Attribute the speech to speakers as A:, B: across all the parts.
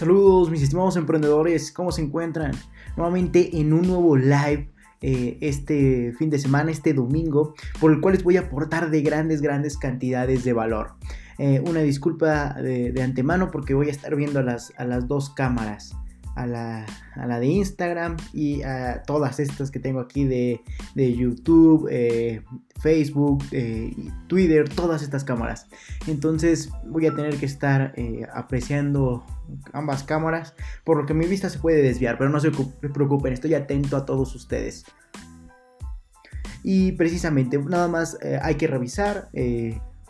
A: Saludos mis estimados emprendedores, ¿cómo se encuentran? Nuevamente en un nuevo live eh, este fin de semana, este domingo, por el cual les voy a aportar de grandes, grandes cantidades de valor. Eh, una disculpa de, antemano porque voy a estar viendo las, a las dos cámaras a la, de Instagram y a todas estas que tengo aquí de, YouTube, eh, Facebook, eh, Twitter, todas estas cámaras. Entonces voy a tener que estar eh, apreciando ambas cámaras, por lo que mi vista se puede desviar, pero no se preocupen, estoy atento a todos ustedes. Y precisamente, nada más hay que revisar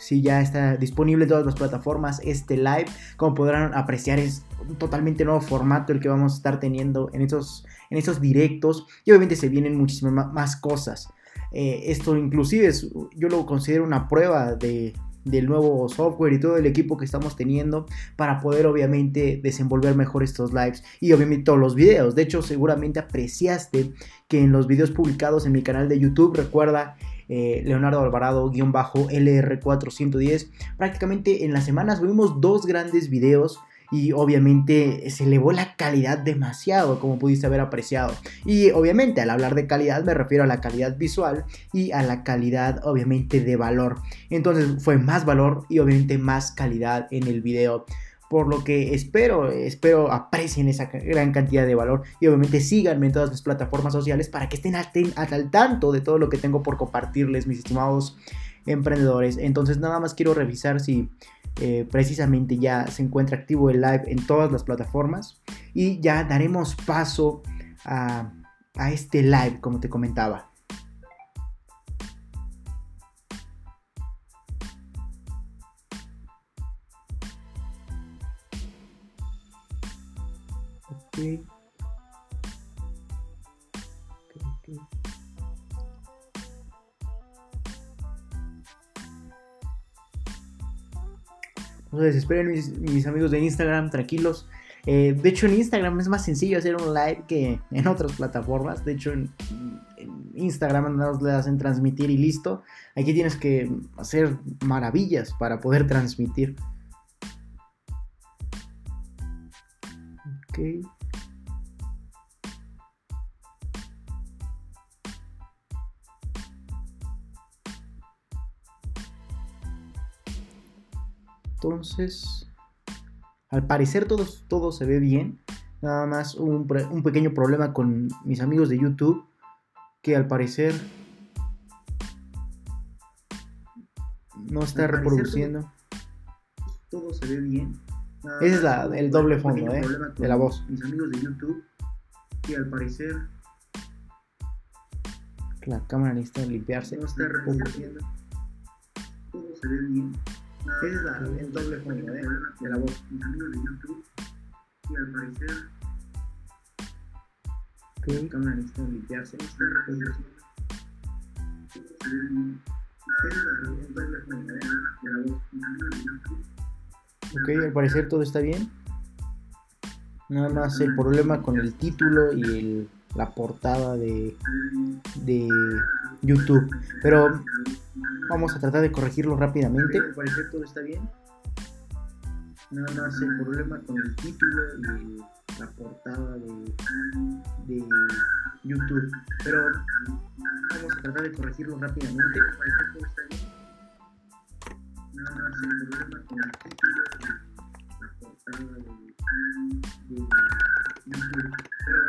A: si ya está disponible en todas las plataformas este live. Como podrán apreciar es un totalmente nuevo formato el que vamos a estar teniendo en estos, en directos. Y obviamente se vienen muchísimas más cosas. Eh, esto inclusive yo lo considero una prueba de, del nuevo software y todo el equipo que estamos teniendo para poder obviamente desenvolver mejor estos lives y obviamente todos los videos. De hecho, seguramente apreciaste que en los videos publicados en mi canal de YouTube, recuerda eh, Leonardo Alvarado-LR410. Prácticamente en las semanas vimos dos grandes videos y obviamente se elevó la calidad demasiado como pudiste haber apreciado. Y obviamente al hablar de calidad me refiero a la calidad visual y a la calidad obviamente de valor. Entonces fue más valor y obviamente más calidad en el video por lo que espero, espero aprecien esa gran cantidad de valor y obviamente síganme en todas las plataformas sociales para que estén al, tanto de todo lo que tengo por compartirles, mis estimados emprendedores. Entonces nada más quiero revisar si eh, precisamente ya se encuentra activo el live en todas las plataformas y ya daremos paso a este live como te comentaba. No se desesperen mis, amigos de Instagram, tranquilos. Eh, de hecho en Instagram es más sencillo hacer un live que en otras plataformas. De hecho en, Instagram no le hacen transmitir y listo. Aquí tienes que hacer maravillas para poder transmitir. Ok. Entonces, al parecer todo, todo se ve bien. Nada más un, un pequeño problema con mis amigos de YouTube. Que al parecer no está reproduciendo.
B: Todo, se ve bien.
A: Ese es la, el doble fondo ¿eh? de la voz.
B: Mis amigos de YouTube. Que al parecer
A: la cámara necesita limpiarse.
B: No está reproduciendo. Todo se ve bien.
A: Es la, el doble fondo ¿eh? de la voz.
B: Y al parecer,
A: la cámara necesita limpiarse.
B: Esta reproducción se ve bien. Ese es el doble fondo de la voz. Mis amigos de YouTube.
A: Ok, al parecer todo está bien. Nada más el problema con el título y el, la portada de, de YouTube. Pero Vamos a tratar de corregirlo rápidamente.
B: Al parecer todo está bien. Nada más el problema con el título y la portada de, de YouTube. Pero vamos a tratar de corregirlo rápidamente. Parecer todo está bien. Nada más el problema la portada de, YouTube. Pero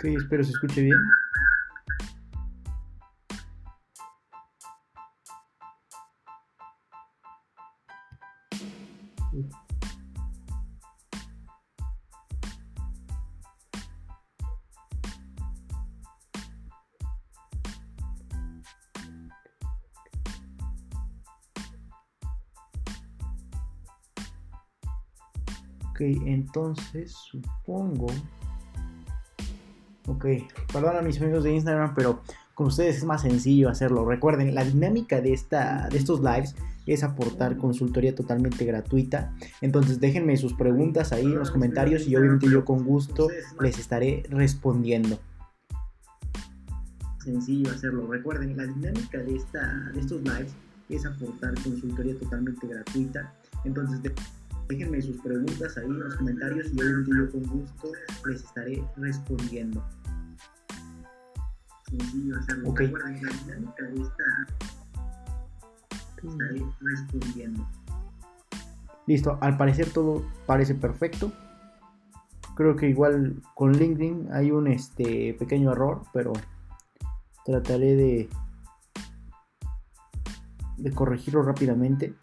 A: Ok, espero se escuche bien. Ok, entonces supongo Ok, perdón a mis amigos de Instagram, pero con ustedes es más sencillo hacerlo. Recuerden, la dinámica de, esta, de estos lives es aportar consultoría totalmente gratuita. Entonces déjenme sus preguntas ahí en los comentarios y obviamente yo con gusto les estaré respondiendo.
B: Sencillo hacerlo. Recuerden, la dinámica de, esta, de estos lives es aportar consultoría totalmente gratuita. Entonces déjenme sus preguntas ahí en los comentarios y obviamente yo con gusto les estaré respondiendo. Hacerlo. Recuerden, la dinámica de esta estaré respondiendo.
A: Listo, al parecer todo parece perfecto. Creo que igual con LinkedIn hay un este pequeño error, pero trataré de de corregirlo rápidamente.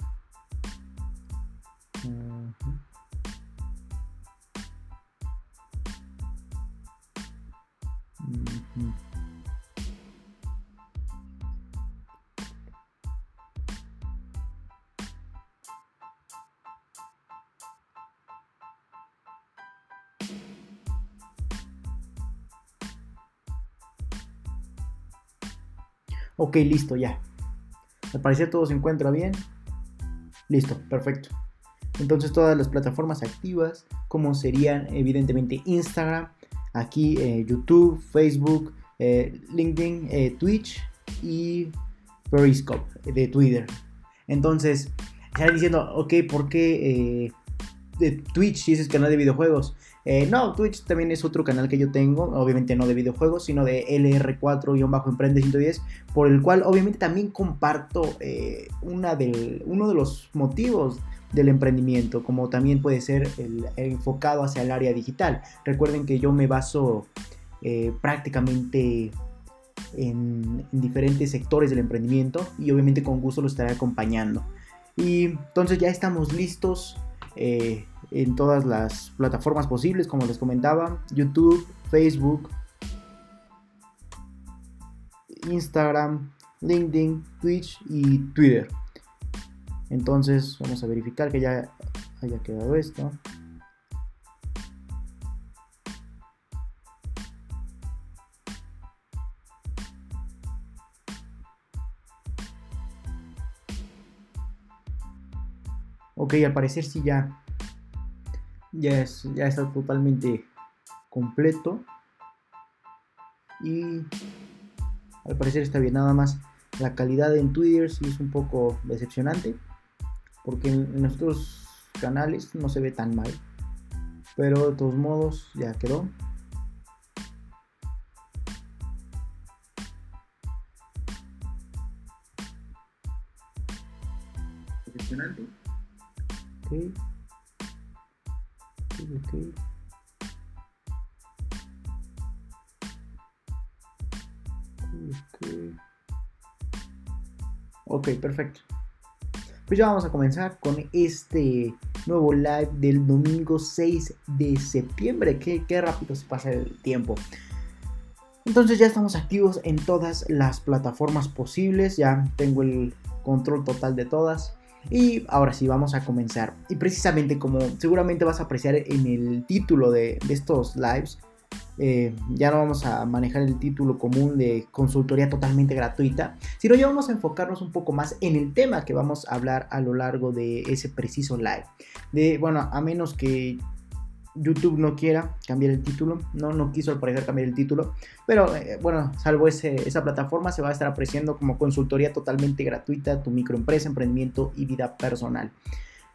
A: Listo, ya. Al parecer todo se encuentra bien. Listo, perfecto. Entonces todas las plataformas activas, como serían evidentemente Instagram, aquí eh, YouTube, Facebook, eh, LinkedIn, eh, Twitch y Periscope de Twitter. Entonces, están diciendo, ok, ¿por qué de Twitch si es canal de videojuegos? Eh, no, Twitch también es otro canal que yo tengo, obviamente no de videojuegos, sino de LR4-Emprende 110, por el cual obviamente también comparto eh, una del, uno de los motivos del emprendimiento, como también puede ser el, enfocado hacia el área digital. Recuerden que yo me baso eh, prácticamente en, en, diferentes sectores del emprendimiento y obviamente con gusto lo estaré acompañando. Y entonces ya estamos listos eh, en todas las plataformas posibles, como les comentaba, YouTube, Facebook, Instagram, LinkedIn, Twitch y Twitter. Entonces vamos a verificar que ya haya quedado esto. Ok, al parecer sí ya, ya, es, ya está totalmente completo. Y al parecer está bien, nada más la calidad en Twitter sí es un poco decepcionante. Porque en, nuestros canales no se ve tan mal. Pero de todos modos ya quedó. Ok. Ok, Ok, perfecto. Pues ya vamos a comenzar con este nuevo live del domingo 6 de septiembre. Qué, qué rápido se pasa el tiempo. Entonces ya estamos activos en todas las plataformas posibles. Ya tengo el control total de todas. Y ahora sí, vamos a comenzar. Y precisamente como seguramente vas a apreciar en el título de, estos lives, eh, ya no vamos a manejar el título común de consultoría totalmente gratuita, sino ya vamos a enfocarnos un poco más en el tema que vamos a hablar a lo largo de ese preciso live. De, bueno, a menos que YouTube no quiera cambiar el título, no, no quiso al parecer cambiar el título, pero eh, bueno, salvo esa plataforma se va a estar apreciando como consultoría totalmente gratuita, tu microempresa, emprendimiento y vida personal.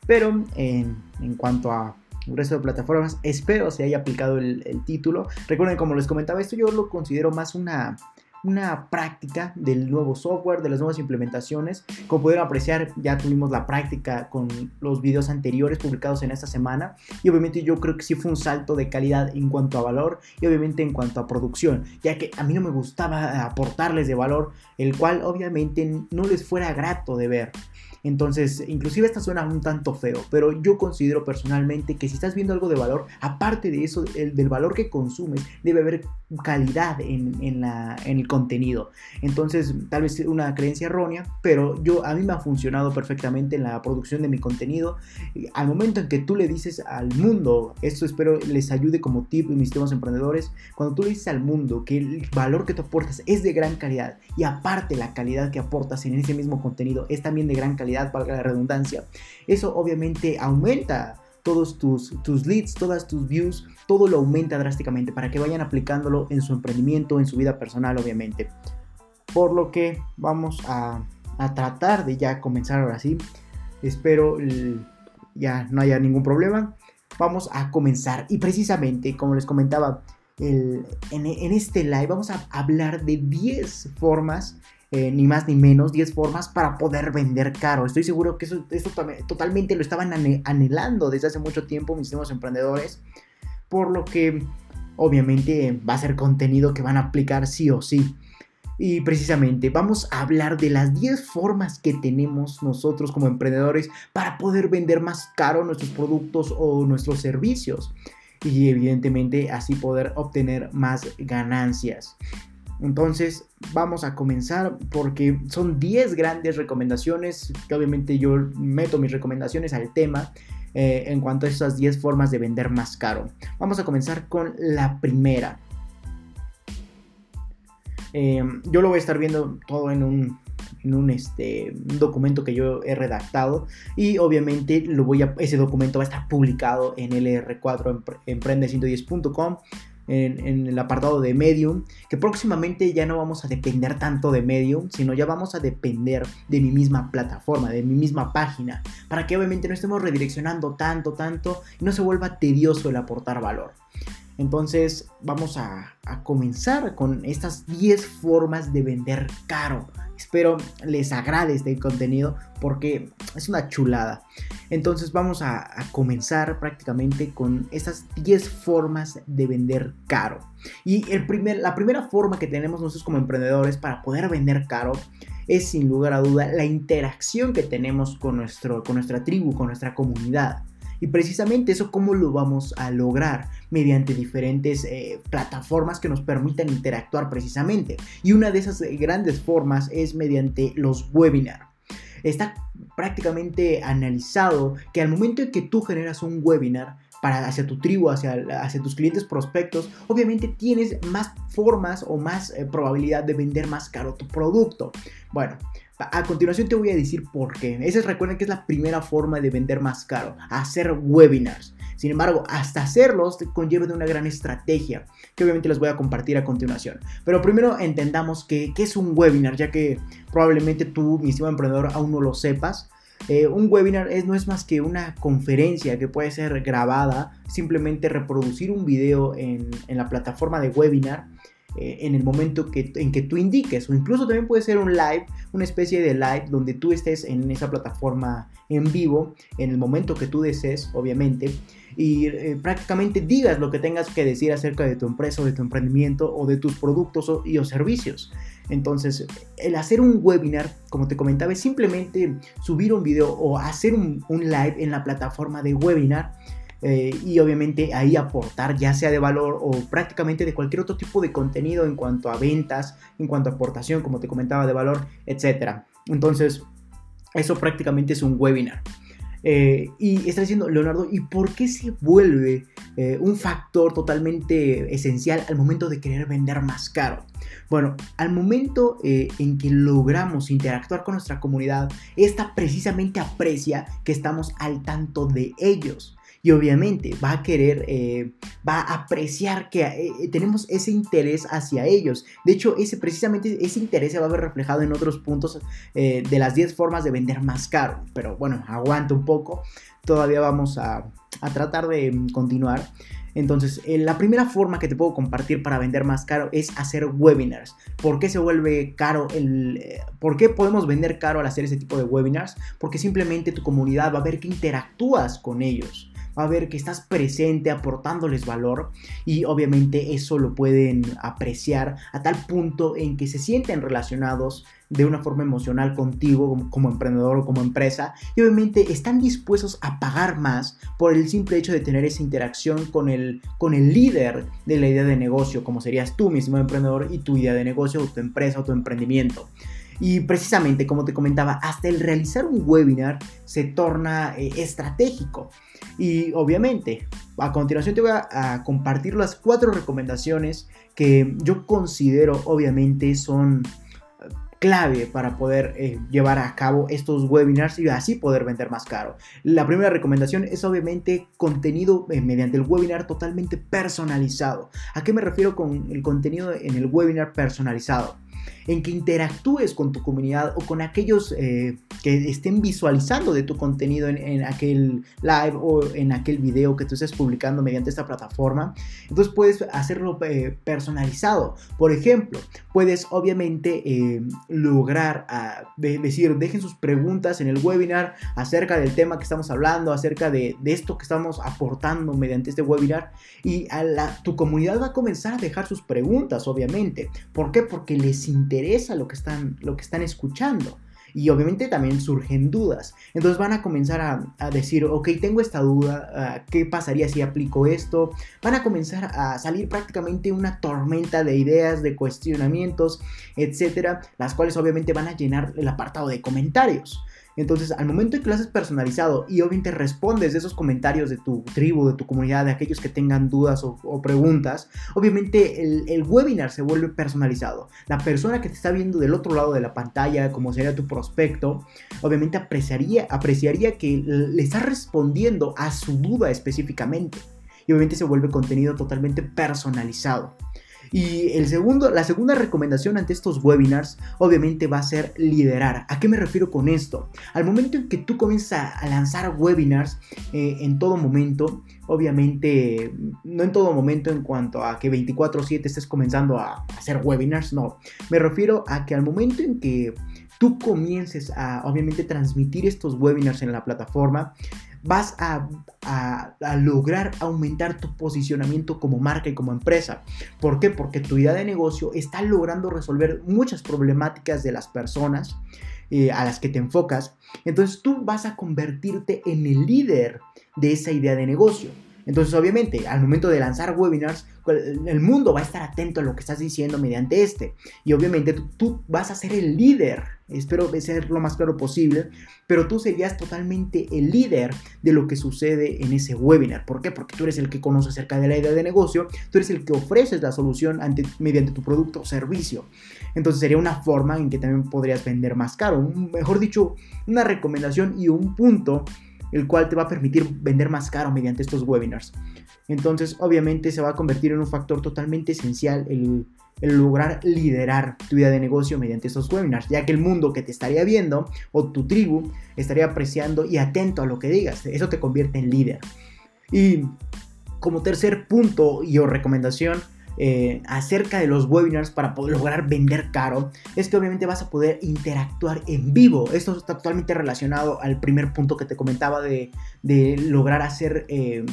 A: Pero en cuanto a el resto de plataformas, espero se haya aplicado el, el título. Recuerden, como les comentaba, esto yo lo considero más una una práctica del nuevo software, de las nuevas implementaciones. Como pudieron apreciar, ya tuvimos la práctica con los videos anteriores publicados en esta semana y obviamente yo creo que sí fue un salto de calidad en cuanto a valor y obviamente en cuanto a producción, ya que a mí no me gustaba aportarles de valor, el cual obviamente no les fuera grato de ver. Entonces, inclusive esta suena un tanto feo, pero yo considero personalmente que si estás viendo algo de valor, aparte de eso, el, del valor que consumes, debe haber calidad en, la, en el contenido. Entonces, tal vez una creencia errónea, pero yo a mí me ha funcionado perfectamente en la producción de mi contenido. Al momento en que tú le dices al mundo, esto espero les ayude como tip mis temas emprendedores, cuando tú le dices al mundo que el valor que tú aportas es de gran calidad y aparte la calidad que aportas en ese mismo contenido es también de gran calidad, calidad, valga la redundancia, eso obviamente aumenta todos tus, tus leads, todas tus views, todo lo aumenta drásticamente para que vayan aplicándolo en su emprendimiento, en su vida personal, obviamente. Por lo que vamos a, a tratar de ya comenzar ahora sí. Espero ya no haya ningún problema. Vamos a comenzar. Y precisamente, como les comentaba, en, en, este live vamos a hablar de 10 formas eh, ni más ni menos, 10 formas para poder vender caro. Estoy seguro que eso, esto totalmente lo estaban anhelando desde hace mucho tiempo mis nuevos emprendedores, por lo que obviamente va a ser contenido que van a aplicar sí o sí. Y precisamente vamos a hablar de las 10 formas que tenemos nosotros como emprendedores para poder vender más caro nuestros productos o nuestros servicios. Y evidentemente así poder obtener más ganancias. Entonces vamos a comenzar porque son 10 grandes recomendaciones, obviamente yo meto mis recomendaciones al tema eh, en cuanto a esas 10 formas de vender más caro. Vamos a comenzar con la primera. Em, yo lo voy a estar viendo todo en un, en un, este, documento que yo he redactado y obviamente lo voy a, ese documento va a estar publicado en LR4 emprende110.com en, el apartado de Medium, que próximamente ya no vamos a depender tanto de Medium, sino ya vamos a depender de mi misma plataforma, de mi misma página, para que obviamente no estemos redireccionando tanto, tanto y no se vuelva tedioso el aportar valor. Entonces vamos a, a comenzar con estas 10 formas de vender caro. Espero les agrade este contenido porque es una chulada. Entonces vamos a, comenzar prácticamente con estas 10 formas de vender caro. Y el primer, la primera forma que tenemos nosotros como emprendedores para poder vender caro es sin lugar a duda la interacción que tenemos con, nuestro, con nuestra tribu, con nuestra comunidad. Y precisamente eso cómo lo vamos a lograr mediante diferentes eh, plataformas que nos permitan interactuar precisamente. Y una de esas eh, grandes formas es mediante los webinars. Está prácticamente analizado que al momento en que tú generas un webinar, para hacia tu tribu, hacia, hacia tus clientes prospectos, obviamente tienes más formas o más eh, probabilidad de vender más caro tu producto. Bueno, a continuación te voy a decir por qué. Esa es, recuerden que es la primera forma de vender más caro, hacer webinars. Sin embargo, hasta hacerlos conlleva de una gran estrategia que obviamente les voy a compartir a continuación. Pero primero entendamos qué es un webinar, ya que probablemente tú, mi estimado emprendedor, aún no lo sepas. Eh, un webinar es, no es más que una conferencia que puede ser grabada, simplemente reproducir un video en, en la plataforma de webinar eh, en el momento que, en que tú indiques. O incluso también puede ser un live, una especie de live donde tú estés en esa plataforma en vivo, en el momento que tú desees, obviamente, y eh, prácticamente digas lo que tengas que decir acerca de tu empresa o de tu emprendimiento o de tus productos y o servicios. Entonces, el hacer un webinar, como te comentaba, es simplemente subir un video o hacer un live en la plataforma de webinar eh, y obviamente ahí aportar ya sea de valor o prácticamente de cualquier otro tipo de contenido en cuanto a ventas, en cuanto a aportación, como te comentaba, de valor, etc. Entonces, eso prácticamente es un webinar. Eh, y está diciendo Leonardo, ¿y por qué se vuelve eh, un factor totalmente esencial al momento de querer vender más caro? Bueno, al momento en que logramos interactuar con nuestra comunidad, esta precisamente aprecia que estamos al tanto de ellos y obviamente va a querer, eh, va a apreciar que eh, tenemos ese interés hacia ellos. De hecho, ese, precisamente ese interés se va a ver reflejado en otros puntos eh, de las 10 formas de vender más caro. Pero bueno, aguanta un poco, todavía vamos a, a tratar de mm, continuar. Entonces, la primera forma que te puedo compartir para vender más caro es hacer webinars. ¿Por qué se vuelve caro? El, ¿Por qué podemos vender caro al hacer ese tipo de webinars? Porque simplemente tu comunidad va a ver que interactúas con ellos va a ver que estás presente aportándoles valor y obviamente eso lo pueden apreciar a tal punto en que se sienten relacionados de una forma emocional contigo como, emprendedor o como empresa y obviamente están dispuestos a pagar más por el simple hecho de tener esa interacción con el, con el líder de la idea de negocio como serías tú mismo emprendedor y tu idea de negocio o tu empresa o tu emprendimiento. Y precisamente, como te comentaba, hasta el realizar un webinar se torna eh, estratégico. Y obviamente, a continuación te voy a, compartir las cuatro recomendaciones que yo considero obviamente son clave para poder eh, llevar a cabo estos webinars y así poder vender más caro. La primera recomendación es obviamente contenido eh, mediante el webinar totalmente personalizado. ¿A qué me refiero con el contenido en el webinar personalizado? En que interactúes con tu comunidad o con aquellos eh, que estén visualizando de tu contenido en, aquel live o en aquel video que tú estés publicando mediante esta plataforma. Entonces puedes hacerlo eh, personalizado. Por ejemplo, puedes obviamente eh, lograr a, decir, dejen sus preguntas en el webinar acerca del tema que estamos hablando, acerca de, esto que estamos aportando mediante este webinar y a la, tu comunidad va a comenzar a dejar sus preguntas, obviamente. ¿Por qué? Porque les interesa lo que están, lo que están escuchando. Y obviamente también surgen dudas. Entonces van a comenzar a, decir, ok, tengo esta duda, ah, ¿qué pasaría si aplico esto? Van a comenzar a salir prácticamente una tormenta de ideas, de cuestionamientos, etcétera, las cuales obviamente van a llenar el apartado de comentarios. Entonces, al momento en que lo haces personalizado y obviamente respondes de esos comentarios de tu tribu, de tu comunidad, de aquellos que tengan dudas o, preguntas, obviamente el, webinar se vuelve personalizado. La persona que te está viendo del otro lado de la pantalla, como sería tu prospecto, obviamente apreciaría, apreciaría que le estás respondiendo a su duda específicamente. Y obviamente se vuelve contenido totalmente personalizado. Y el segundo, la segunda recomendación ante estos webinars obviamente va a ser liderar. ¿A qué me refiero con esto? Al momento en que tú comienzas a lanzar webinars eh, en todo momento, obviamente no en todo momento en cuanto a que 24/7 estés comenzando a hacer webinars, no. Me refiero a que al momento en que tú comiences a obviamente transmitir estos webinars en la plataforma, vas a, lograr aumentar tu posicionamiento como marca y como empresa. ¿Por qué? Porque tu idea de negocio está logrando resolver muchas problemáticas de las personas eh, a las que te enfocas. Entonces tú vas a convertirte en el líder de esa idea de negocio. Entonces, obviamente, al momento de lanzar webinars, el mundo va a estar atento a lo que estás diciendo mediante este. Y obviamente tú, vas a ser el líder. Espero ser lo más claro posible. Pero tú serías totalmente el líder de lo que sucede en ese webinar. ¿Por qué? Porque tú eres el que conoce acerca de la idea de negocio. Tú eres el que ofreces la solución mediante tu producto o servicio. Entonces sería una forma en que también podrías vender más caro. Mejor dicho, una recomendación y un punto el cual te va a permitir vender más caro mediante estos webinars. Entonces, obviamente se va a convertir en un factor totalmente esencial el, lograr liderar tu vida de negocio mediante estos webinars, ya que el mundo que te estaría viendo o tu tribu estaría apreciando y atento a lo que digas. Eso te convierte en líder. Y como tercer punto y o recomendación, eh, acerca de los webinars para poder lograr vender caro es que obviamente vas a poder interactuar en vivo. Esto está totalmente relacionado al primer punto que te comentaba de, lograr hacer eh,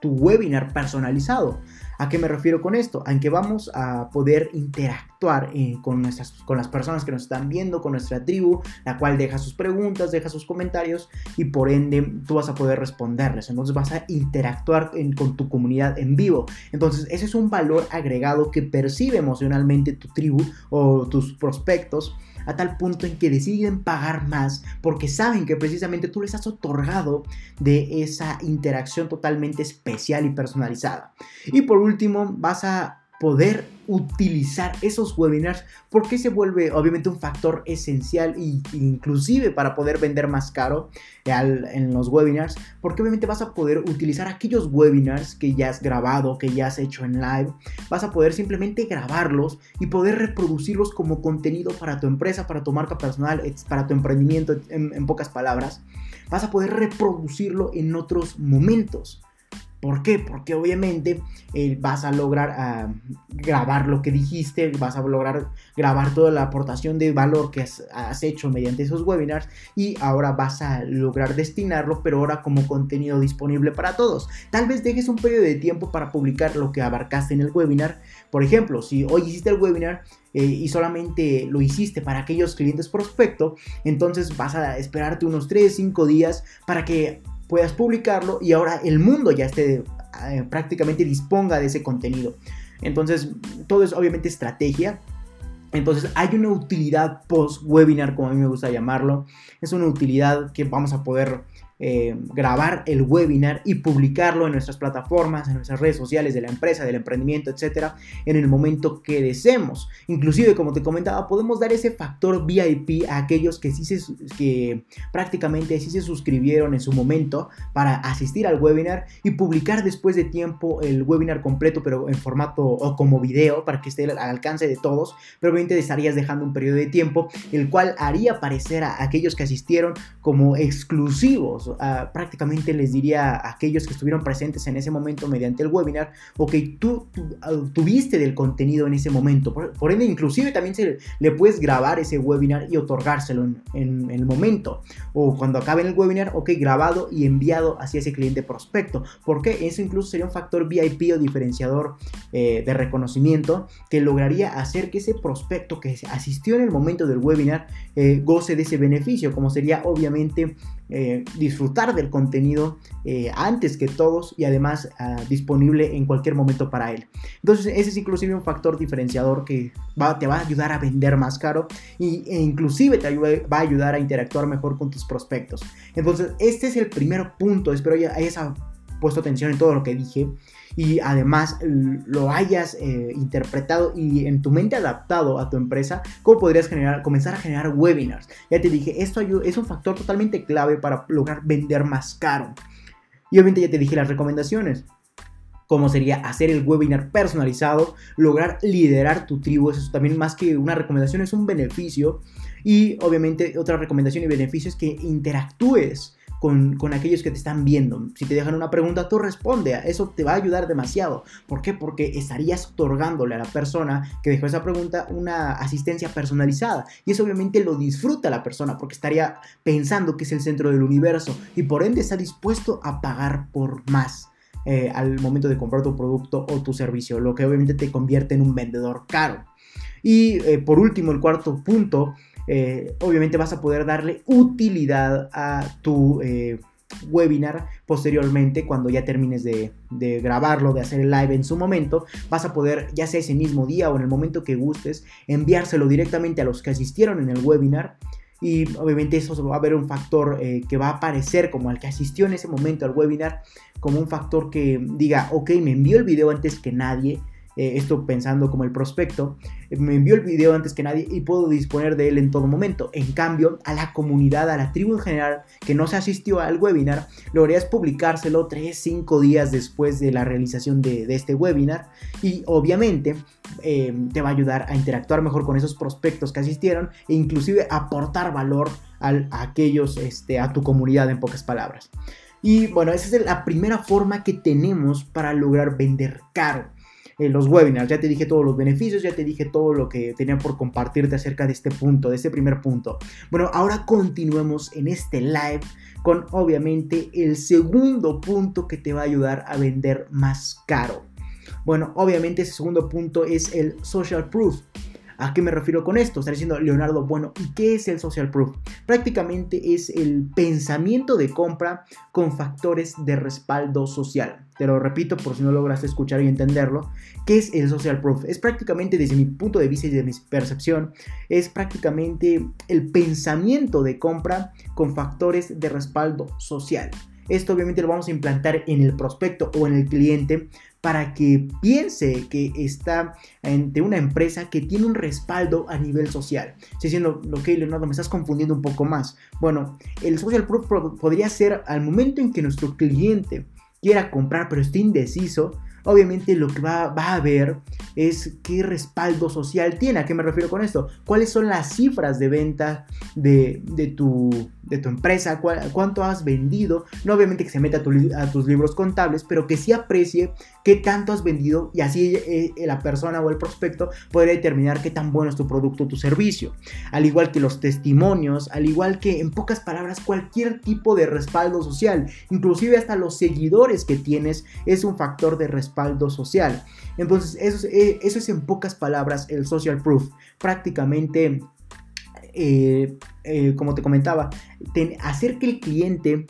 A: tu webinar personalizado. ¿A qué me refiero con esto? A que vamos a poder interactuar eh, con, nuestras, con las personas que nos están viendo, con nuestra tribu, la cual deja sus preguntas, deja sus comentarios y por ende tú vas a poder responderles. Entonces vas a interactuar con tu comunidad en vivo. Entonces ese es un valor agregado que percibe emocionalmente tu tribu o tus prospectos a tal punto en que deciden pagar más porque saben que precisamente tú les has otorgado de esa interacción totalmente especial y personalizada. Y por último, vas a poder utilizar esos webinars porque se vuelve obviamente un factor esencial e inclusive para poder vender más caro en los webinars porque obviamente vas a poder utilizar aquellos webinars que ya has grabado que ya has hecho en live vas a poder simplemente grabarlos y poder reproducirlos como contenido para tu empresa para tu marca personal para tu emprendimiento en pocas palabras. Vas a poder reproducirlo en otros momentos ¿Por qué? Porque obviamente eh, vas a lograr ah, grabar lo que dijiste, vas a lograr grabar toda la aportación de valor que has, hecho mediante esos webinars y ahora vas a lograr destinarlo, pero ahora como contenido disponible para todos. Tal vez dejes un periodo de tiempo para publicar lo que abarcaste en el webinar. Por ejemplo, si hoy hiciste el webinar eh, y solamente lo hiciste para aquellos clientes prospecto, entonces vas a esperarte unos 3, 5 días para que puedas publicarlo y ahora el mundo ya esté eh, prácticamente disponga de ese contenido. Entonces, todo es obviamente estrategia. Entonces, hay una utilidad post-webinar, como a mí me gusta llamarlo. Es una utilidad que vamos a poder eh, grabar el webinar y publicarlo en nuestras plataformas, en nuestras redes sociales de la empresa, del emprendimiento, etcétera, en el momento que deseemos. Inclusive, como te comentaba, podemos dar ese factor VIP a aquellos que sí se, que prácticamente sí se suscribieron en su momento para asistir al webinar y publicar después de tiempo el webinar completo, pero en formato o como video para que esté al alcance de todos. Pero obviamente estarías dejando un periodo de tiempo, el cual haría aparecer a aquellos que asistieron como exclusivos prácticamente les diría a aquellos que estuvieron presentes en ese momento mediante el webinar, ok, tú, ah, tuviste del contenido en ese momento, por, ende inclusive también se le puedes grabar ese webinar y otorgárselo en, el momento, o cuando acabe el webinar, ok, grabado y enviado hacia ese cliente prospecto, porque eso incluso sería un factor VIP o diferenciador eh, de reconocimiento que lograría hacer que ese prospecto que asistió en el momento del webinar eh, goce de ese beneficio, como sería obviamente eh, disfrutar del contenido eh, antes que todos y además ah, disponible en cualquier momento para él. Entonces ese es inclusive un factor diferenciador que te va a ayudar a vender más caro y, e inclusive te va a ayudar a interactuar mejor con tus prospectos. Entonces este es el primer punto, espero ya hayas puesto atención en todo lo que dije y además lo hayas eh, interpretado y en tu mente adaptado a tu empresa, ¿cómo podrías generar, comenzar a generar webinars? Ya te dije, esto es un factor totalmente clave para lograr vender más caro. Y obviamente ya te dije las recomendaciones como sería hacer el webinar personalizado, lograr liderar tu tribu, eso también más que una recomendación es un beneficio y obviamente otra recomendación y beneficio es que interactúes con, aquellos que te están viendo. Si te dejan una pregunta, tú responde. Eso te va a ayudar demasiado. ¿Por qué? Porque estarías otorgándole a la persona que dejó esa pregunta una asistencia personalizada. Y eso obviamente lo disfruta la persona porque estaría pensando que es el centro del universo y por ende está dispuesto a pagar por más. Eh, al momento de comprar tu producto o tu servicio, lo que obviamente te convierte en un vendedor caro. Y eh, por último, el cuarto punto eh, obviamente vas a poder darle utilidad a tu eh, webinar posteriormente cuando ya termines de, grabarlo, de hacer el live en su momento, vas a poder, ya sea ese mismo día o en el momento que gustes, enviárselo directamente a los que asistieron en el webinar. Y obviamente eso va a haber un factor eh, que va a aparecer como al que asistió en ese momento al webinar, como un factor que diga, ok, me envió el video antes que nadie, eh, esto pensando como el prospecto, me envió el video antes que nadie y puedo disponer de él en todo momento. En cambio, a la comunidad, a la tribu en general que no se asistió al webinar, lograrías publicárselo 3, 5 días después de la realización de, este webinar y obviamente eh, te va a ayudar a interactuar mejor con esos prospectos que asistieron e inclusive aportar valor a aquellos, este, a tu comunidad en pocas palabras. Y bueno, esa es la primera forma que tenemos para lograr vender caro. Eh, los webinars. Ya te dije todos los beneficios, ya te dije todo lo que tenía por compartirte acerca de este punto, de este primer punto. Bueno, ahora continuemos en este live con obviamente el segundo punto que te va a ayudar a vender más caro. Bueno, obviamente ese segundo punto es el social proof. ¿A qué me refiero con esto? Está diciendo Leonardo, bueno, ¿y qué es el social proof? Prácticamente es el pensamiento de compra con factores de respaldo social. Te lo repito por si no logras escuchar y entenderlo. ¿Qué es el social proof? Es prácticamente desde mi punto de vista y de mi percepción, es prácticamente el pensamiento de compra con factores de respaldo social. Esto obviamente lo vamos a implantar en el prospecto o en el cliente para que piense que está ante una empresa que tiene un respaldo a nivel social. Estoy diciendo, ok, Leonardo, me estás confundiendo un poco más. Bueno, el social proof podría ser al momento en que nuestro cliente quiera comprar pero esté indeciso, obviamente lo que va, a ver es qué respaldo social tiene. ¿A qué me refiero con esto? ¿Cuáles son las cifras de venta de, tu, de tu empresa? ¿Cuánto has vendido? No obviamente que se meta a, tus libros contables, pero que sí aprecie qué tanto has vendido y así eh, la persona o el prospecto podrá determinar qué tan bueno es tu producto o tu servicio. Al igual que los testimonios, al igual que en pocas palabras cualquier tipo de respaldo social, inclusive hasta los seguidores que tienes es un factor de respaldo social. Entonces, eso es, eh, eso es en pocas palabras el social proof. Prácticamente, eh, eh, como te comentaba, hacer que el cliente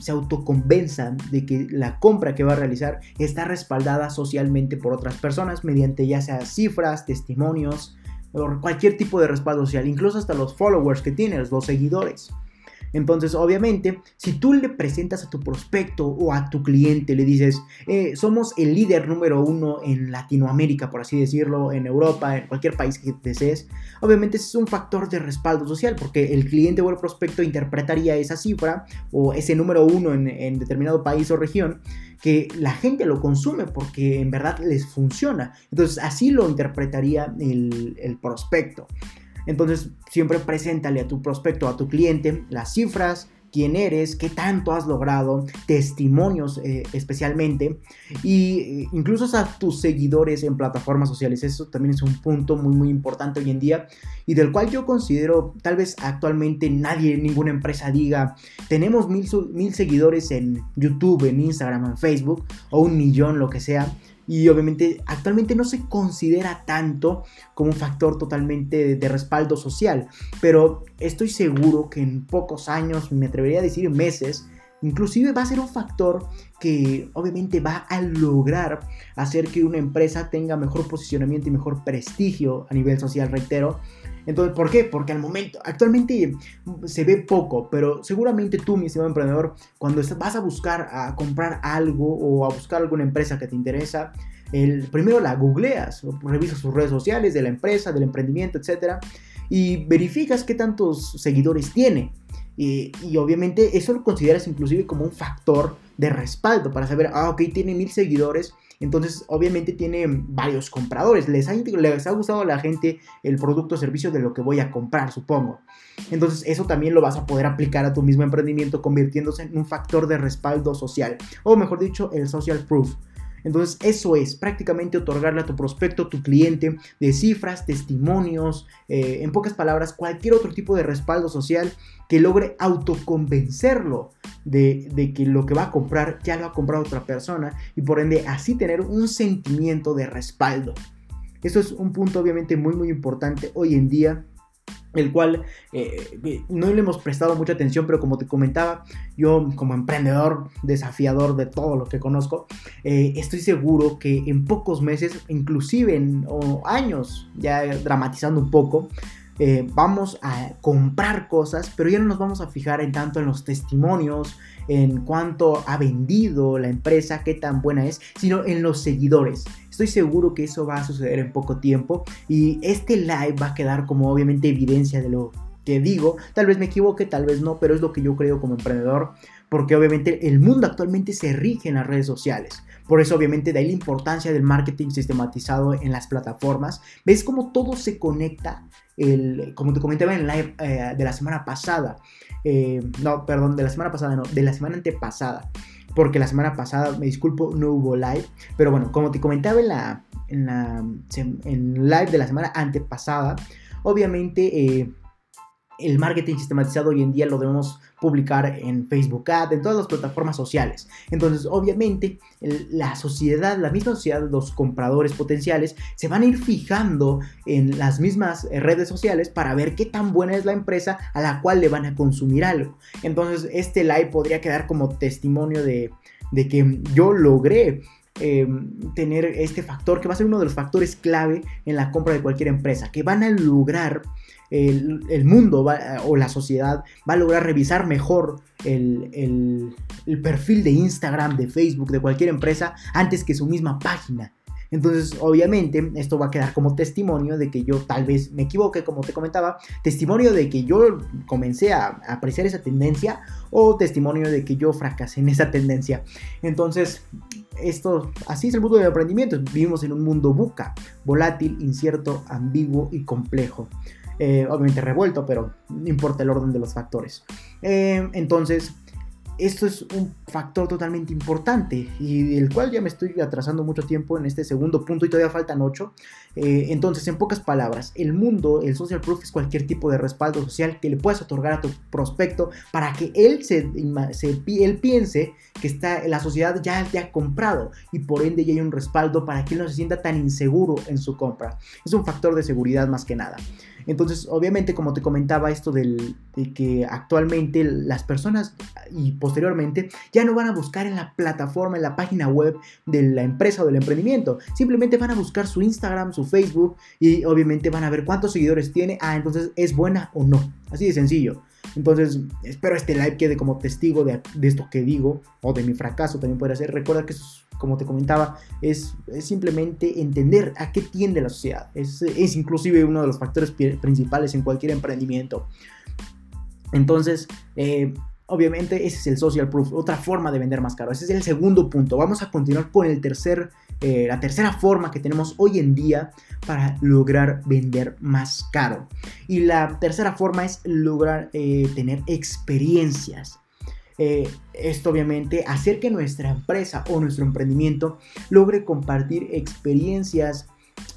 A: se autoconvenza de que la compra que va a realizar está respaldada socialmente por otras personas mediante ya sea cifras, testimonios o cualquier tipo de respaldo social, incluso hasta los followers que tienes, los seguidores. Entonces, obviamente, si tú le presentas a tu prospecto o a tu cliente, le dices, eh, somos el líder número uno en Latinoamérica, por así decirlo, en Europa, en cualquier país que desees, obviamente ese es un factor de respaldo social, porque el cliente o el prospecto interpretaría esa cifra o ese número uno en, determinado país o región, que la gente lo consume porque en verdad les funciona. Entonces, así lo interpretaría el, el prospecto. Entonces, siempre preséntale a tu prospecto, a tu cliente, las cifras, quién eres, qué tanto has logrado, testimonios eh, especialmente, y eh, incluso a tus seguidores en plataformas sociales. Eso también es un punto muy, muy importante hoy en día y del cual yo considero, tal vez actualmente nadie, ninguna empresa diga, tenemos mil, mil seguidores en YouTube, en Instagram, en Facebook, o un millón, lo que sea y obviamente actualmente no se considera tanto como un factor totalmente de, respaldo social, pero estoy seguro que en pocos años, me atrevería a decir meses, inclusive va a ser un factor que obviamente va a lograr hacer que una empresa tenga mejor posicionamiento y mejor prestigio a nivel social, reitero, entonces, ¿por qué? Porque al momento, actualmente se ve poco, pero seguramente tú, mi estimado emprendedor, cuando vas a buscar a comprar algo o a buscar alguna empresa que te interesa, el, primero la googleas, revisas sus redes sociales de la empresa, del emprendimiento, etc. Y verificas qué tantos seguidores tiene. Y, obviamente eso lo consideras inclusive como un factor de respaldo para saber, ah, ok, tiene mil seguidores, entonces, obviamente tiene varios compradores. Les ha, les ha gustado a la gente el producto o servicio de lo que voy a comprar, supongo. Entonces, eso también lo vas a poder aplicar a tu mismo emprendimiento, convirtiéndose en un factor de respaldo social. O mejor dicho, el social proof. Entonces eso es prácticamente otorgarle a tu prospecto, tu cliente, de cifras, testimonios, eh, en pocas palabras, cualquier otro tipo de respaldo social que logre autoconvencerlo de, de que lo que va a comprar ya lo ha comprado otra persona y por ende así tener un sentimiento de respaldo. Eso es un punto obviamente muy muy importante hoy en día el cual eh, eh, no le hemos prestado mucha atención, pero como te comentaba, yo como emprendedor desafiador de todo lo que conozco, eh, estoy seguro que en pocos meses, inclusive en años, ya dramatizando un poco, vamos a comprar cosas, pero ya no nos vamos a fijar en tanto en los testimonios, en cuánto ha vendido la empresa, qué tan buena es, sino en los seguidores. Estoy seguro que eso va a suceder en poco tiempo y este live va a quedar como obviamente evidencia de lo que digo. Tal vez me equivoque, tal vez no, pero es lo que yo creo como emprendedor, porque obviamente el mundo actualmente se rige en las redes sociales. Por eso obviamente de ahí la importancia del marketing sistematizado en las plataformas. ¿Ves cómo todo se conecta? El, como te comentaba en el live eh, de la semana pasada. Eh, no, perdón, de la semana pasada, no, de la semana antepasada porque la semana pasada, me disculpo, no hubo live. Pero bueno, como te comentaba en la, en la en live de la semana antepasada, obviamente eh, el marketing sistematizado hoy en día lo debemos publicar en Facebook Ad, en todas las plataformas sociales. Entonces, obviamente, la sociedad, la misma sociedad, los compradores potenciales, se van a ir fijando en las mismas eh, redes sociales para ver qué tan buena es la empresa a la cual le van a consumir algo. Entonces, este live podría quedar como testimonio de, que yo logré eh, tener este factor que va a ser uno de los factores clave en la compra de cualquier empresa, que van a lograr el, mundo o la sociedad va a lograr revisar mejor el, perfil de Instagram, de Facebook, de cualquier empresa antes que su misma página. Entonces, obviamente, esto va a quedar como testimonio de que yo tal vez me equivoque, como te comentaba, testimonio de que yo comencé a, apreciar esa tendencia o testimonio de que yo fracasé en esa tendencia. Entonces, esto, así es el mundo del emprendimiento. Vivimos en un mundo buca, volátil, incierto, ambiguo y complejo. Eh, obviamente revuelto, pero no importa el orden de los factores. Eh, entonces, esto es un factor totalmente importante y el cual ya me estoy atrasando mucho tiempo en este segundo punto y todavía faltan ocho. Eh, entonces, en pocas palabras, el mundo, el social proof es cualquier tipo de respaldo social que le puedas otorgar a tu prospecto para que él, se, él piense que está, la sociedad ya te ha comprado y por ende ya hay un respaldo para que él no se sienta tan inseguro en su compra. Es un factor de seguridad más que nada. Entonces, obviamente, como te comentaba, esto del, de que actualmente las personas y posteriormente ya no van a buscar en la plataforma, en la página web de la empresa o del emprendimiento. Simplemente van a buscar su Instagram, su Facebook y obviamente van a ver cuántos seguidores tiene. Ah, entonces es buena o no. Así de sencillo. Entonces, espero este live quede como testigo de, esto que digo, o de mi fracaso también puede ser. Recuerda que, como te comentaba, es, simplemente entender a qué tiende la sociedad. Es, es inclusive uno de los factores principales en cualquier emprendimiento. Entonces, eh, obviamente ese es el social proof, otra forma de vender más caro. Ese es el segundo punto. Vamos a continuar con el tercer, eh, la tercera forma que tenemos hoy en día para lograr vender más caro. Y la tercera forma es lograr eh, tener experiencias. esto obviamente hacer que nuestra empresa o nuestro emprendimiento logre compartir experiencias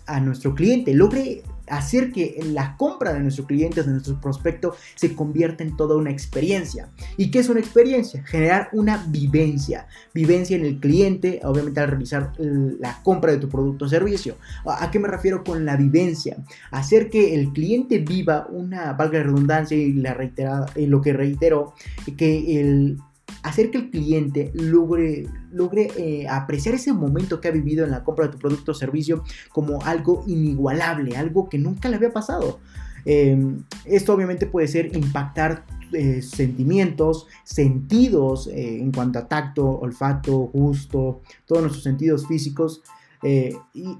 A: a nuestro cliente, logre hacer que la compra de nuestros clientes, de nuestro prospecto, se convierta en toda una experiencia. ¿Y qué es una experiencia? Generar una vivencia. Vivencia en el cliente, obviamente al realizar la compra de tu producto o servicio. ¿A qué me refiero con la vivencia? Hacer que el cliente viva una, valga la redundancia y la reiterada, lo que reitero, que el hacer que el cliente logre, logre eh, apreciar ese momento que ha vivido en la compra de tu producto o servicio como algo inigualable, algo que nunca le había pasado. Em, esto obviamente puede ser impactar eh, sentimientos, sentidos eh, en cuanto a tacto, olfato, gusto, todos nuestros sentidos físicos.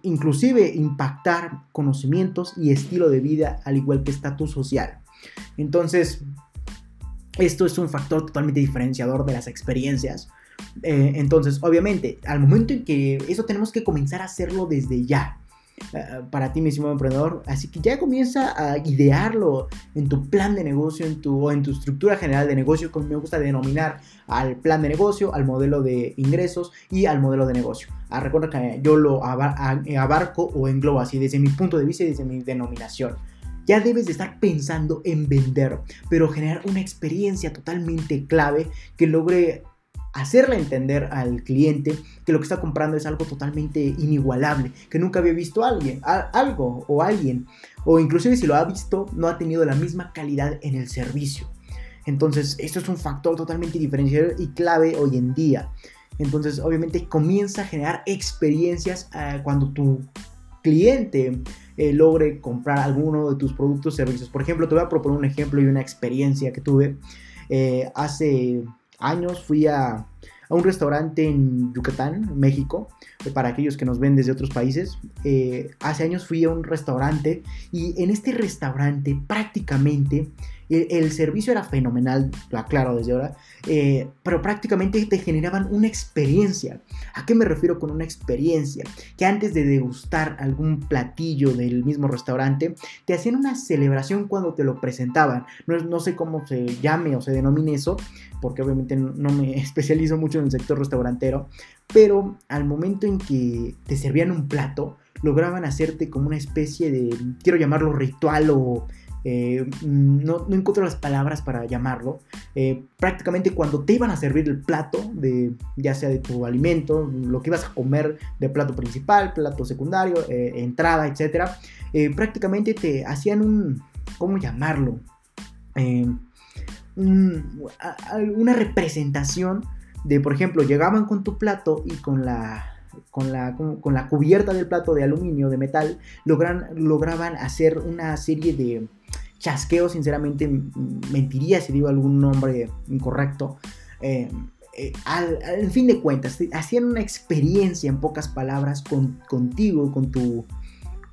A: inclusive impactar conocimientos y estilo de vida al igual que estatus social. Entonces, esto es un factor totalmente diferenciador de las experiencias. Eh, entonces, obviamente, al momento en que eso tenemos que comenzar a hacerlo desde ya. Eh, para ti, mismo emprendedor. Así que ya comienza a idearlo en tu plan de negocio en tu, o en tu estructura general de negocio, como me gusta denominar al plan de negocio, al modelo de ingresos y al modelo de negocio. Ah, recuerda que yo lo abarco o englobo así desde mi punto de vista y desde mi denominación ya debes de estar pensando en vender, pero generar una experiencia totalmente clave que logre hacerle entender al cliente que lo que está comprando es algo totalmente inigualable, que nunca había visto alguien, algo o alguien, o inclusive si lo ha visto, no ha tenido la misma calidad en el servicio. Entonces, esto es un factor totalmente diferencial y clave hoy en día. Entonces, obviamente comienza a generar experiencias eh, cuando tu cliente eh, logre comprar alguno de tus productos o servicios. Por ejemplo, te voy a proponer un ejemplo y una experiencia que tuve. Eh, hace años fui a, un restaurante en Yucatán, México, eh, para aquellos que nos ven desde otros países. hace años fui a un restaurante y en este restaurante prácticamente el, servicio era fenomenal, lo aclaro desde ahora, eh, pero prácticamente te generaban una experiencia. ¿A qué me refiero con una experiencia? Que antes de degustar algún platillo del mismo restaurante, te hacían una celebración cuando te lo presentaban. No, no sé cómo se llame o se denomine eso, porque obviamente no me especializo mucho en el sector restaurantero, pero al momento en que te servían un plato, lograban hacerte como una especie de, quiero llamarlo ritual o eh, no, encuentro las palabras para llamarlo. Eh, prácticamente cuando te iban a servir el plato, de, ya sea de tu alimento, lo que ibas a comer de plato principal, plato secundario, eh, entrada, etc. prácticamente te hacían un, ¿cómo llamarlo? una representación de, por ejemplo, llegaban con tu plato y con la con la, con, la, cubierta del plato de aluminio, de metal, logran, lograban hacer una serie de, chasqueo, sinceramente mentiría si digo algún nombre incorrecto. Eh, eh, al, fin de cuentas, hacían una experiencia en pocas palabras con, contigo, con tu,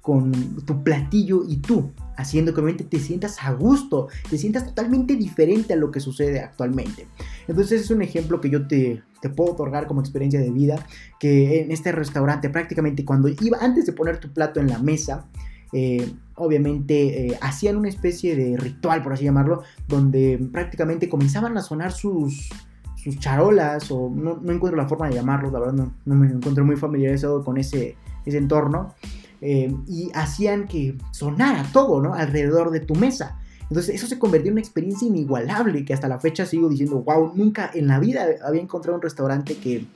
A: con tu platillo y tú, haciendo que obviamente te sientas a gusto, te sientas totalmente diferente a lo que sucede actualmente. Entonces es un ejemplo que yo te, te puedo otorgar como experiencia de vida, que en este restaurante prácticamente cuando iba, antes de poner tu plato en la mesa, eh, obviamente eh, hacían una especie de ritual, por así llamarlo, donde prácticamente comenzaban a sonar sus, sus charolas, o no, encuentro la forma de llamarlos, la verdad no, me encuentro muy familiarizado con ese, ese entorno, eh, y hacían que sonara todo, ¿no? Alrededor de tu mesa. Entonces eso se convirtió en una experiencia inigualable que hasta la fecha sigo diciendo, wow, nunca en la vida había encontrado un restaurante que,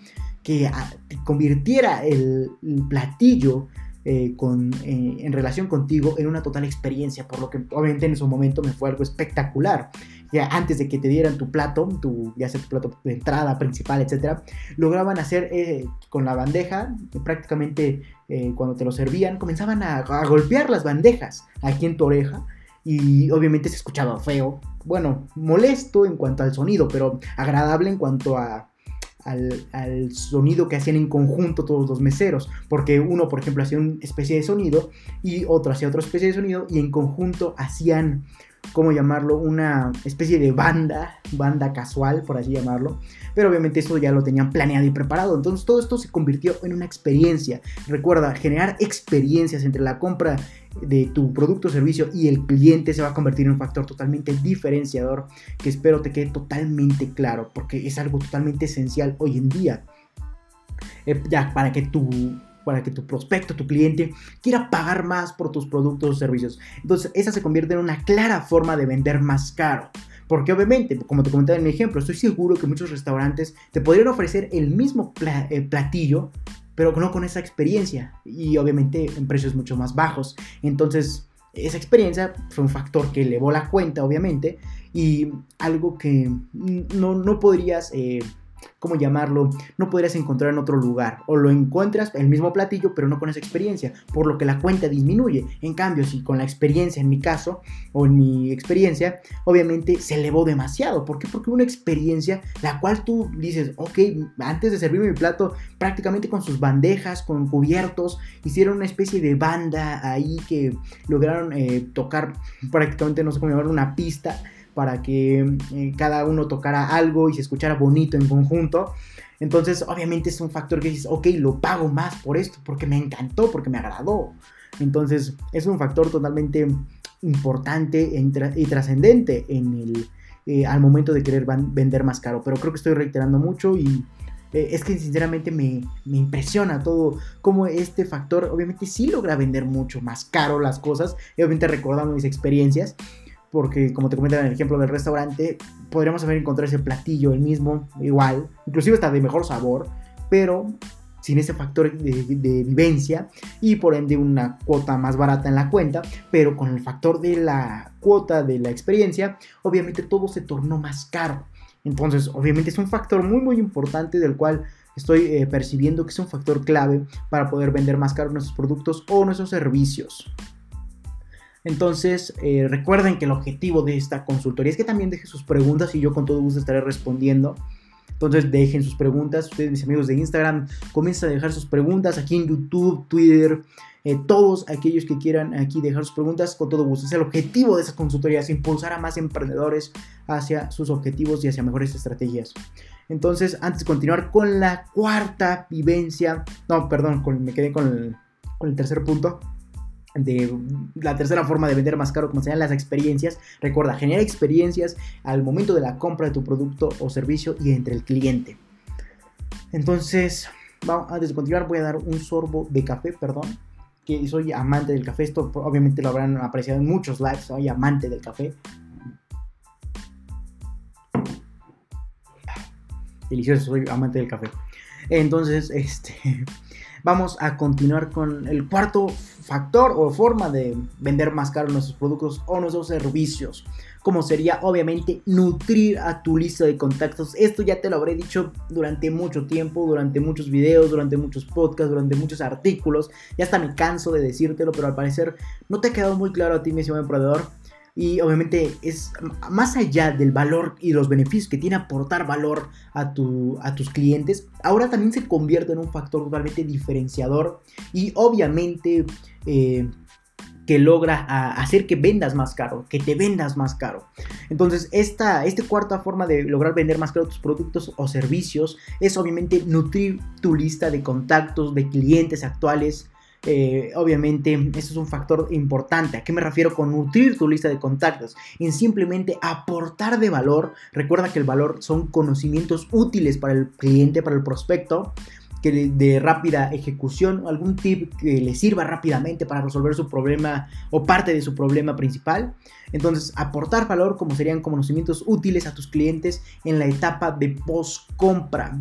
A: que, ah, convirtiera el platillo eh, con, eh, en relación contigo en una total experiencia, por lo que obviamente en su momento me fue algo espectacular. Ya antes de que te dieran tu plato, tu, ya sea tu plato de entrada, principal, etcétera, lograban hacer eh, con la bandeja, prácticamente cuando te lo servían, comenzaban a, golpear las bandejas aquí en tu oreja y obviamente se escuchaba feo. Bueno, molesto en cuanto al sonido, pero agradable en cuanto a, al, al, sonido que hacían en conjunto todos los meseros. Porque uno, por ejemplo, hacía una especie de sonido y otro hacía otra especie de sonido y en conjunto hacían ¿cómo llamarlo? Una especie de banda, banda casual, por así llamarlo. Pero obviamente eso ya lo tenían planeado y preparado. Entonces todo esto se convirtió en una experiencia. Recuerda, generar experiencias entre la compra de tu producto o servicio y el cliente se va a convertir en un factor totalmente diferenciador que espero te quede totalmente claro porque es algo totalmente esencial hoy en día. Eh, ya, para que tu para que tu prospecto, tu cliente, quiera pagar más por tus productos o servicios. Entonces, esa se convierte en una clara forma de vender más caro. Porque obviamente, como te comentaba en mi ejemplo, estoy seguro que muchos restaurantes te podrían ofrecer el mismo eh, platillo, pero no con esa experiencia. Y obviamente en precios mucho más bajos. Entonces, esa experiencia fue un factor que elevó la cuenta, obviamente, y algo que no, no podrías... Eh, ¿cómo llamarlo? No podrías encontrar en otro lugar. O lo encuentras el mismo platillo, pero no con esa experiencia, por lo que la cuenta disminuye. En cambio, si con la experiencia, en mi caso, o en mi experiencia, obviamente se elevó demasiado. ¿Por qué? Porque una experiencia la cual tú dices, ok, antes de servirme mi plato, prácticamente con sus bandejas, con cubiertos, hicieron una especie de banda ahí que lograron eh, tocar prácticamente, no sé cómo llamarlo, una pista para que eh, cada uno tocara algo y se escuchara bonito en conjunto. Entonces, obviamente es un factor que dices, ok, lo pago más por esto, porque me encantó, porque me agradó. Entonces, es un factor totalmente importante y trascendente en el, eh, al momento de querer vender más caro. Pero creo que estoy reiterando mucho y eh, es que sinceramente me, me, impresiona todo, como este factor obviamente sí logra vender mucho más caro las cosas. Obviamente recordando mis experiencias porque como te comentaba en el ejemplo del restaurante, podríamos haber encontrado ese platillo el mismo, igual, inclusive está de mejor sabor, pero sin ese factor de, vivencia y por ende una cuota más barata en la cuenta, pero con el factor de la cuota de la experiencia, obviamente todo se tornó más caro. Entonces, obviamente es un factor muy muy importante del cual estoy eh, percibiendo que es un factor clave para poder vender más caro nuestros productos o nuestros servicios. Entonces, eh, recuerden que el objetivo de esta consultoría es que también dejen sus preguntas y yo con todo gusto estaré respondiendo. Entonces, dejen sus preguntas. Ustedes, mis amigos de Instagram, comiencen a dejar sus preguntas aquí en YouTube, Twitter. Eh, todos aquellos que quieran aquí dejar sus preguntas, con todo gusto. Es el objetivo de esta consultoría, es impulsar a más emprendedores hacia sus objetivos y hacia mejores estrategias. Entonces, antes de continuar con la cuarta vivencia, no, perdón, me quedé con el tercer punto de la tercera forma de vender más caro, como serían las experiencias. Recuerda, genera experiencias al momento de la compra de tu producto o servicio y entre el cliente. Entonces, vamos, antes de continuar, voy a dar un sorbo de café, perdón. Que soy amante del café. Esto obviamente lo habrán apreciado en muchos lives. Soy amante del café. Delicioso, soy amante del café. Entonces, este. Vamos a continuar con el cuarto factor o forma de vender más caro nuestros productos o nuestros servicios. Como sería obviamente nutrir a tu lista de contactos. Esto ya te lo habré dicho durante mucho tiempo, durante muchos videos, durante muchos podcasts, durante muchos artículos. Ya hasta me canso de decírtelo, pero al parecer no te ha quedado muy claro a ti, mi estimado emprendedor. Y obviamente es más allá del valor y los beneficios que tiene aportar valor a, tu, a tus clientes, ahora también se convierte en un factor totalmente diferenciador y obviamente eh, que logra hacer que vendas más caro, que te vendas más caro. Entonces, esta, esta cuarta forma de lograr vender más caro tus productos o servicios es obviamente nutrir tu lista de contactos, de clientes actuales, eh, obviamente, eso es un factor importante. ¿A qué me refiero con nutrir tu lista de contactos? En simplemente aportar de valor. Recuerda que el valor son conocimientos útiles para el cliente, para el prospecto que de rápida ejecución, algún tip que le sirva rápidamente para resolver su problema o parte de su problema principal. Entonces, aportar valor como serían conocimientos útiles a tus clientes en la etapa de post compra.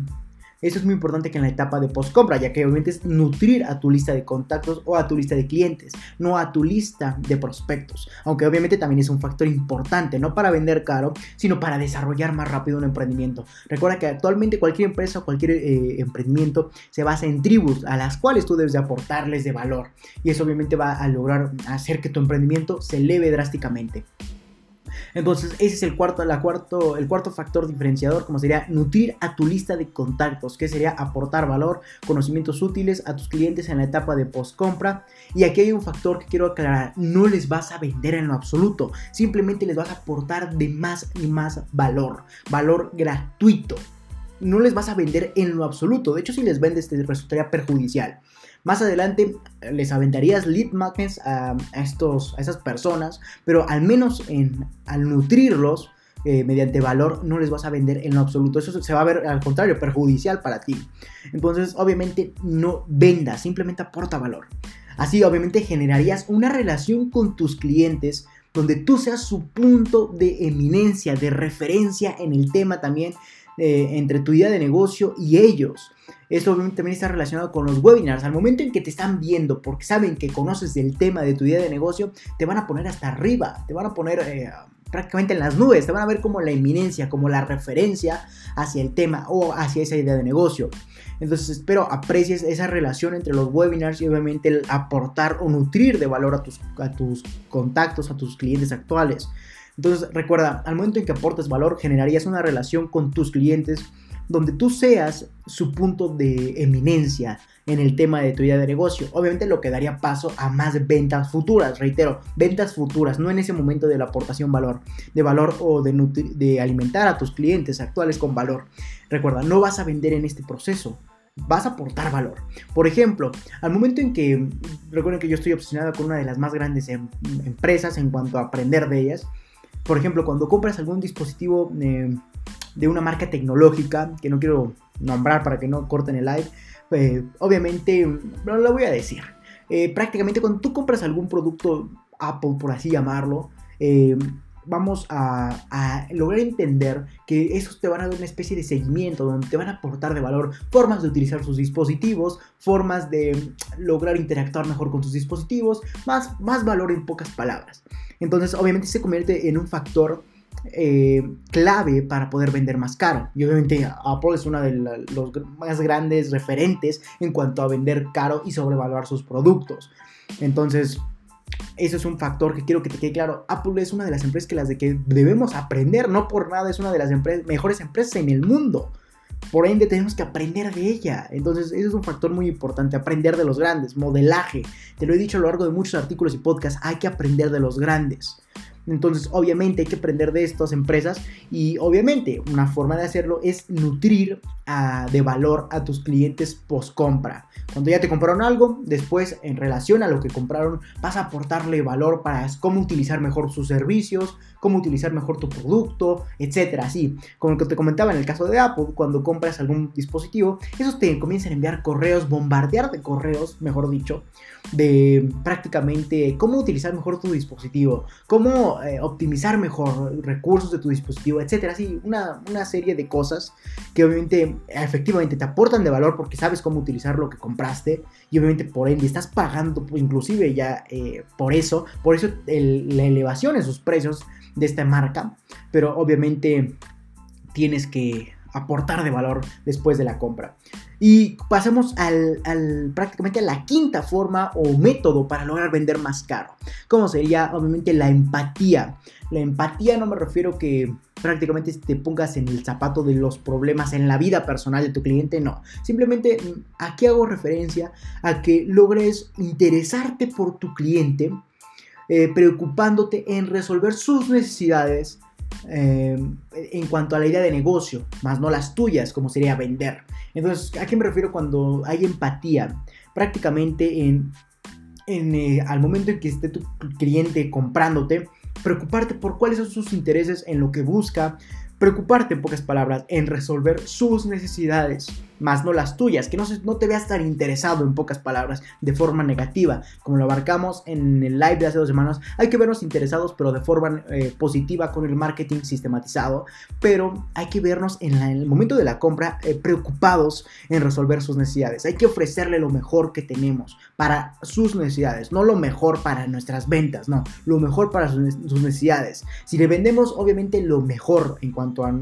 A: Eso es muy importante que en la etapa de post compra, ya que obviamente es nutrir a tu lista de contactos o a tu lista de clientes, no a tu lista de prospectos. Aunque obviamente también es un factor importante, no para vender caro, sino para desarrollar más rápido un emprendimiento. Recuerda que actualmente cualquier empresa o cualquier eh, emprendimiento se basa en tribus a las cuales tú debes de aportarles de valor. Y eso obviamente va a lograr hacer que tu emprendimiento se eleve drásticamente. Entonces, ese es el cuarto, la cuarto, el cuarto factor diferenciador, como sería nutrir a tu lista de contactos, que sería aportar valor, conocimientos útiles a tus clientes en la etapa de post compra. Y aquí hay un factor que quiero aclarar, no les vas a vender en lo absoluto, simplemente les vas a aportar de más y más valor, valor gratuito. No les vas a vender en lo absoluto, de hecho si les vendes te resultaría perjudicial. Más adelante les aventarías lead magnets a, estos, a esas personas, pero al menos en, al nutrirlos eh, mediante valor no les vas a vender en lo absoluto. Eso se va a ver al contrario, perjudicial para ti. Entonces, obviamente, no vendas, simplemente aporta valor. Así, obviamente, generarías una relación con tus clientes donde tú seas su punto de eminencia, de referencia en el tema también eh, entre tu idea de negocio y ellos. Esto también está relacionado con los webinars. Al momento en que te están viendo, porque saben que conoces del tema de tu idea de negocio, te van a poner hasta arriba, te van a poner eh, prácticamente en las nubes, te van a ver como la eminencia, como la referencia hacia el tema o hacia esa idea de negocio. Entonces espero aprecies esa relación entre los webinars y obviamente el aportar o nutrir de valor a tus, a tus contactos, a tus clientes actuales. Entonces recuerda, al momento en que aportes valor, generarías una relación con tus clientes donde tú seas su punto de eminencia en el tema de tu idea de negocio. Obviamente lo que daría paso a más ventas futuras, reitero, ventas futuras, no en ese momento de la aportación valor, de valor o de, de alimentar a tus clientes actuales con valor. Recuerda, no vas a vender en este proceso, vas a aportar valor. Por ejemplo, al momento en que, recuerden que yo estoy obsesionado con una de las más grandes em, empresas en cuanto a aprender de ellas, por ejemplo, cuando compras algún dispositivo eh, de una marca tecnológica, que no quiero nombrar para que no corten el live, eh, obviamente no lo voy a decir. Eh, prácticamente cuando tú compras algún producto Apple, por así llamarlo, vamos a, lograr entender que esos te van a dar una especie de seguimiento donde te van a aportar de valor formas de utilizar sus dispositivos, formas de lograr interactuar mejor con tus dispositivos, más, más valor en pocas palabras. Entonces, obviamente se convierte en un factor eh, clave para poder vender más caro. Y obviamente Apple es uno de los más grandes referentes en cuanto a vender caro y sobrevalorar sus productos. Entonces, eso es un factor que quiero que te quede claro. Apple es una de las empresas que las de que debemos aprender, no por nada es una de las mejores empresas en el mundo. Por ende tenemos que aprender de ella. Entonces, ese es un factor muy importante, aprender de los grandes, modelaje. Te lo he dicho a lo largo de muchos artículos y podcasts, hay que aprender de los grandes. Entonces, obviamente hay que aprender de estas empresas y obviamente una forma de hacerlo es nutrir ah, de valor a tus clientes post compra. Cuando ya te compraron algo, después en relación a lo que compraron, vas a aportarle valor para cómo utilizar mejor sus servicios, cómo utilizar mejor tu producto, etcétera. Así, como lo que te comentaba en el caso de Apple, cuando compras algún dispositivo, esos te comienzan a enviar correos, bombardear de correos, mejor dicho, de prácticamente cómo utilizar mejor tu dispositivo, cómo eh, optimizar mejor recursos de tu dispositivo, etcétera. Así, una, una serie de cosas que obviamente efectivamente te aportan de valor porque sabes cómo utilizar lo que compraste y obviamente por ende estás pagando inclusive ya eh, por eso, por eso la elevación en sus precios de esta marca, pero obviamente tienes que aportar de valor después de la compra. Y pasemos al, prácticamente a la quinta forma o método para lograr vender más caro. Como sería obviamente la empatía. La empatía no me refiero que prácticamente te pongas en el zapato de los problemas en la vida personal de tu cliente, no. Simplemente mm, aquí hago referencia a que logres interesarte por tu cliente, eh, preocupándote en resolver sus necesidades eh, en cuanto a la idea de negocio, más no las tuyas, como sería vender. Entonces, ¿a qué me refiero cuando hay empatía? Prácticamente en, eh, al momento en que esté tu cliente comprándote, preocuparte por cuáles son sus intereses en lo que busca, preocuparte en pocas palabras en resolver sus necesidades. Más no las tuyas, que no, no te veas tan interesado en pocas palabras de forma negativa, como lo abarcamos en el live de hace dos semanas, hay que vernos interesados pero de forma eh, positiva con el marketing sistematizado, pero hay que vernos en, el momento de la compra eh, preocupados en resolver sus necesidades, hay que ofrecerle lo mejor que tenemos para sus necesidades, no lo mejor para nuestras ventas, no, lo mejor para sus necesidades. Si le vendemos obviamente lo mejor en cuanto a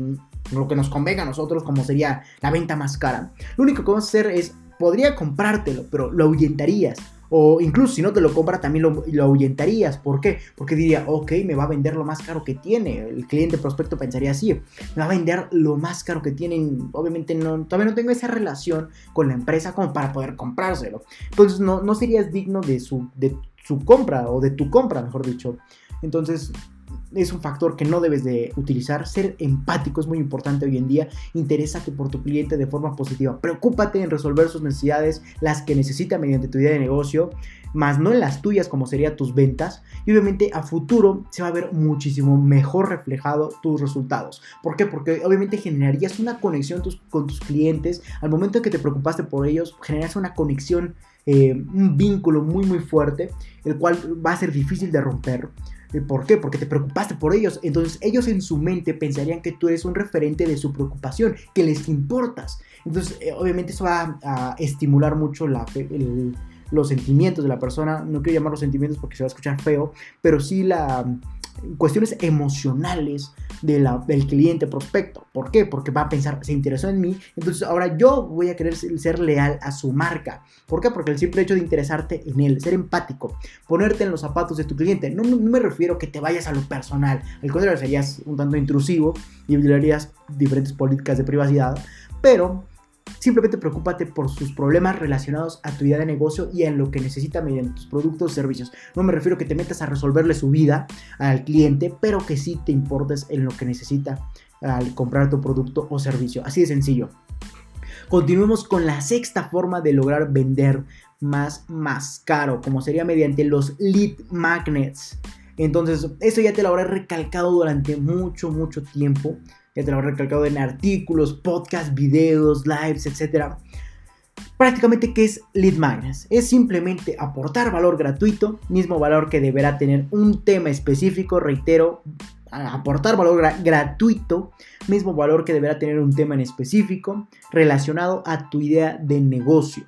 A: lo que nos convenga a nosotros, como sería la venta más cara. Lo único que vamos a hacer es, podría comprártelo, pero lo ahuyentarías. O incluso si no te lo compra, también lo, ahuyentarías. ¿Por qué? Porque diría, ok, me va a vender lo más caro que tiene. El cliente prospecto pensaría así, me va a vender lo más caro que tienen. Obviamente no, todavía no tengo esa relación con la empresa como para poder comprárselo. Entonces no, no serías digno de su, de su compra o de tu compra, mejor dicho. Entonces es un factor que no debes de utilizar. Ser empático es muy importante hoy en día. Interésate por tu cliente de forma positiva. Preocúpate en resolver sus necesidades, las que necesita mediante tu idea de negocio, más no en las tuyas como serían tus ventas. Y obviamente a futuro se va a ver muchísimo mejor reflejado tus resultados. ¿Por qué? Porque obviamente generarías una conexión con tus clientes. Al momento en que te preocupaste por ellos, generas una conexión, eh, un vínculo muy muy fuerte, el cual va a ser difícil de romper. ¿Por qué? Porque te preocupaste por ellos. Entonces ellos en su mente pensarían que tú eres un referente de su preocupación, que les importas. Entonces eh, obviamente eso va a, estimular mucho los sentimientos de la persona. No quiero llamarlos sentimientos porque se va a escuchar feo, pero sí la cuestiones emocionales del cliente prospecto. ¿Por qué? Porque va a pensar, se interesó en mí, entonces ahora yo voy a querer ser leal a su marca. ¿Por qué? Porque el simple hecho de interesarte en él, ser empático, ponerte en los zapatos de tu cliente, no, no me refiero a que te vayas a lo personal, al contrario, serías un tanto intrusivo y violarías diferentes políticas de privacidad, pero Simplemente preocúpate por sus problemas relacionados a tu idea de negocio y en lo que necesita mediante tus productos o servicios. No me refiero a que te metas a resolverle su vida al cliente, pero que sí te importes en lo que necesita al comprar tu producto o servicio. Así de sencillo. Continuemos con la sexta forma de lograr vender más, más caro, como sería mediante los lead magnets. Entonces, eso ya te lo habré recalcado durante mucho, mucho tiempo ya te lo he recalcado en artículos, podcasts, videos, lives, etc. Prácticamente, ¿qué es Lead Magnets? Es simplemente aportar valor gratuito, mismo valor que deberá tener un tema específico, reitero, aportar valor gratuito, mismo valor que deberá tener un tema en específico relacionado a tu idea de negocio.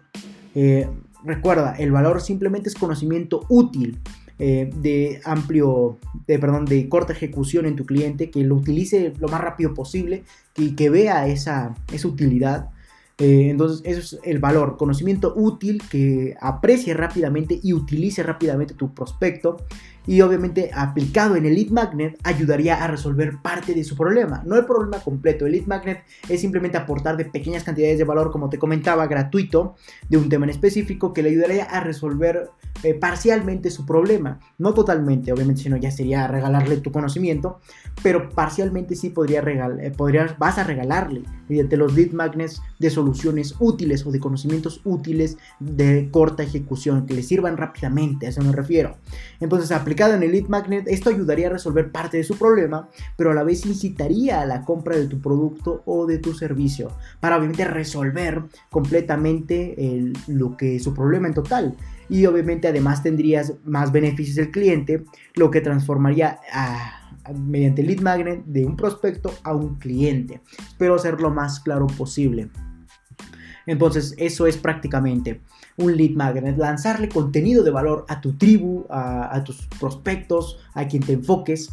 A: Eh, recuerda, el valor simplemente es conocimiento útil eh, de amplio, de, perdón, de corta ejecución en tu cliente, que lo utilice lo más rápido posible y que, vea esa, esa utilidad. Eh, entonces, eso es el valor, conocimiento útil que aprecie rápidamente y utilice rápidamente tu prospecto y obviamente aplicado en el lead magnet ayudaría a resolver parte de su problema, no el problema completo. El lead magnet es simplemente aportar de pequeñas cantidades de valor, como te comentaba, gratuito, de un tema en específico que le ayudaría a resolver eh, parcialmente su problema, no totalmente, obviamente, sino ya sería regalarle tu conocimiento, pero parcialmente sí podría regalar, eh, podrías, vas a regalarle mediante los lead magnets de soluciones útiles o de conocimientos útiles de corta ejecución que le sirvan rápidamente, a eso me refiero. Entonces, aplicado en el lead magnet, esto ayudaría a resolver parte de su problema, pero a la vez incitaría a la compra de tu producto o de tu servicio para obviamente resolver completamente lo que es su problema en total y obviamente además tendrías más beneficios del cliente, lo que transformaría mediante lead magnet de un prospecto a un cliente. Espero hacerlo lo más claro posible. Entonces, eso es prácticamente un lead magnet, lanzarle contenido de valor a tu tribu, a, tus prospectos, a quien te enfoques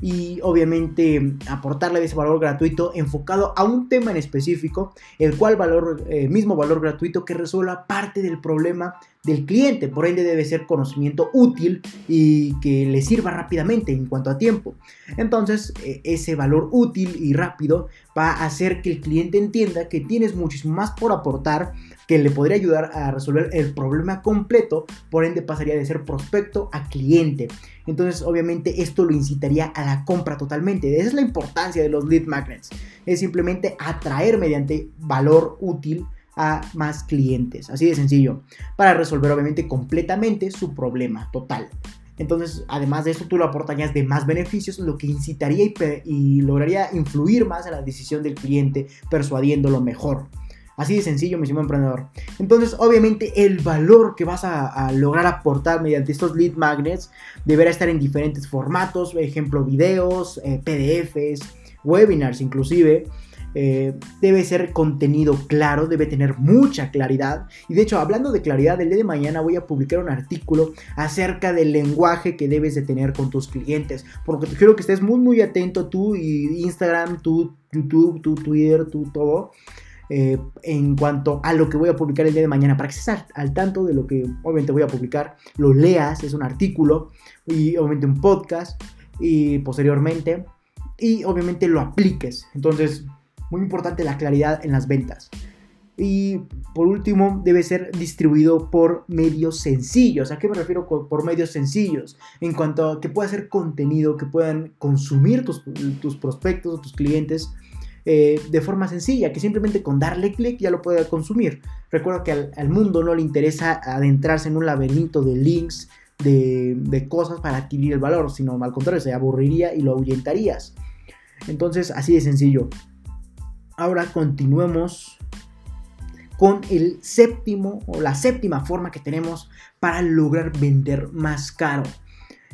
A: y obviamente aportarle ese valor gratuito enfocado a un tema en específico, el cual valor, eh, mismo valor gratuito que resuelva parte del problema del cliente, por ende debe ser conocimiento útil y que le sirva rápidamente en cuanto a tiempo. Entonces, e, ese valor útil y rápido va a hacer que el cliente entienda que tienes muchísimo más por aportar que le podría ayudar a resolver el problema completo, por ende pasaría de ser prospecto a cliente. Entonces, obviamente, esto lo incitaría a la compra totalmente. Esa es la importancia de los lead magnets. Es simplemente atraer mediante valor útil a más clientes. Así de sencillo. Para resolver obviamente completamente su problema total. Entonces, además de eso, tú lo aportarías de más beneficios, lo que incitaría y, lograría influir más en la decisión del cliente, persuadiéndolo mejor. Así de sencillo, mi emprendedor. Entonces, obviamente, el valor que vas a, lograr aportar mediante estos lead magnets deberá estar en diferentes formatos, ejemplo, videos, eh, PDFs, webinars inclusive. Eh, debe ser contenido claro, debe tener mucha claridad. Y de hecho, hablando de claridad, el día de mañana voy a publicar un artículo acerca del lenguaje que debes de tener con tus clientes. Porque quiero que estés muy, muy atento tú y Instagram, tú, YouTube, tu Twitter, tú todo. Eh, en cuanto a lo que voy a publicar el día de mañana, para que estés al, tanto de lo que obviamente voy a publicar, lo leas, es un artículo y obviamente un podcast y posteriormente y obviamente lo apliques. Entonces, muy importante la claridad en las ventas. Y por último, debe ser distribuido por medios sencillos. ¿A qué me refiero por medios sencillos? En cuanto a que pueda ser contenido que puedan consumir tus, tus prospectos o tus clientes eh, de forma sencilla, que simplemente con darle clic ya lo pueda consumir. Recuerda que al, mundo no le interesa adentrarse en un laberinto de links, de, de, cosas para adquirir el valor, sino al contrario, se aburriría y lo ahuyentarías. Entonces, así de sencillo. Ahora continuemos con el séptimo o la séptima forma que tenemos para lograr vender más caro.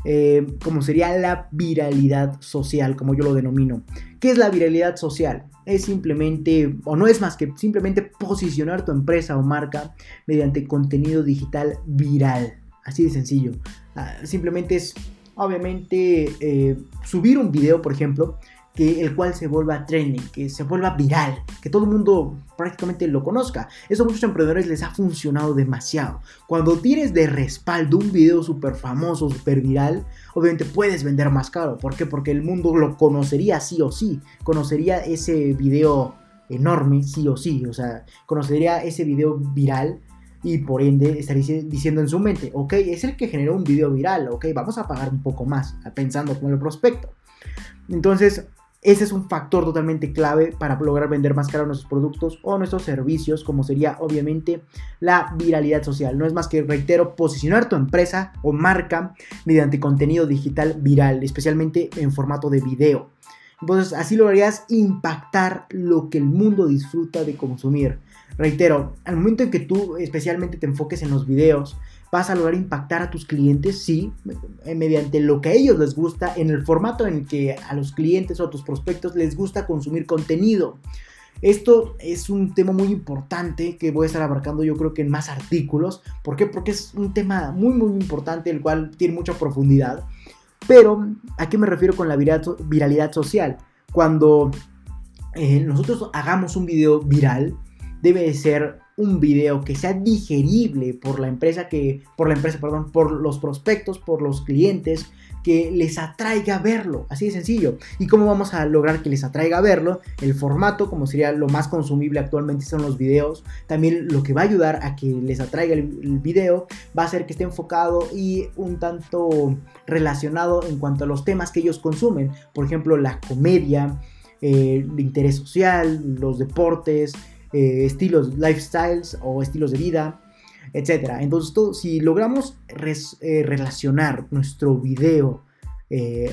A: Eh, como sería la viralidad social, como yo lo denomino. ¿Qué es la viralidad social? Es simplemente, o no es más que simplemente posicionar tu empresa o marca mediante contenido digital viral. Así de sencillo. Ah, simplemente es, obviamente, eh, subir un video, por ejemplo, que el cual se vuelva trending, que se vuelva viral, que todo el mundo prácticamente lo conozca. Eso a muchos emprendedores les ha funcionado demasiado. Cuando tienes de respaldo un video súper famoso, súper viral, obviamente puedes vender más caro. ¿Por qué? Porque el mundo lo conocería sí o sí. Conocería ese video enorme sí o sí. O sea, conocería ese video viral y por ende estaría diciendo en su mente, ok, es el que generó un video viral, ok, vamos a pagar un poco más, pensando como el prospecto. Entonces, ese es un factor totalmente clave para lograr vender más caro nuestros productos o nuestros servicios, como sería obviamente la viralidad social. No es más que, reitero, posicionar tu empresa o marca mediante contenido digital viral, especialmente en formato de video. Entonces así lograrías impactar lo que el mundo disfruta de consumir. Reitero, al momento en que tú especialmente te enfoques en los videos, vas a lograr impactar a tus clientes, sí, eh, mediante lo que a ellos les gusta, en el formato en que a los clientes o a tus prospectos les gusta consumir contenido. Esto es un tema muy importante que voy a estar abarcando yo creo que en más artículos. ¿Por qué? Porque es un tema muy muy importante, el cual tiene mucha profundidad. Pero, ¿a qué me refiero con la viralidad social? Cuando eh, nosotros hagamos un video viral, debe ser un video que sea digerible por la empresa que por la empresa, perdón, por los prospectos, por los clientes, que les atraiga verlo, así de sencillo. ¿Y cómo vamos a lograr que les atraiga verlo? El formato, como sería lo más consumible actualmente son los videos, también lo que va a ayudar a que les atraiga el, video va a ser que esté enfocado y un tanto relacionado en cuanto a los temas que ellos consumen, por ejemplo, la comedia, eh, el interés social, los deportes, eh, estilos, lifestyles o estilos de vida, etc. Entonces, si logramos eh, relacionar nuestro video, eh,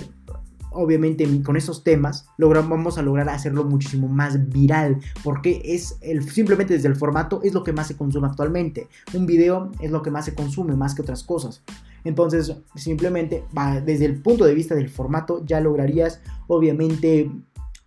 A: obviamente con esos temas, logramos, vamos a lograr hacerlo muchísimo más viral, porque es el, simplemente desde el formato es lo que más se consume actualmente. Un video es lo que más se consume, más que otras cosas. Entonces, simplemente desde el punto de vista del formato, ya lograrías, obviamente,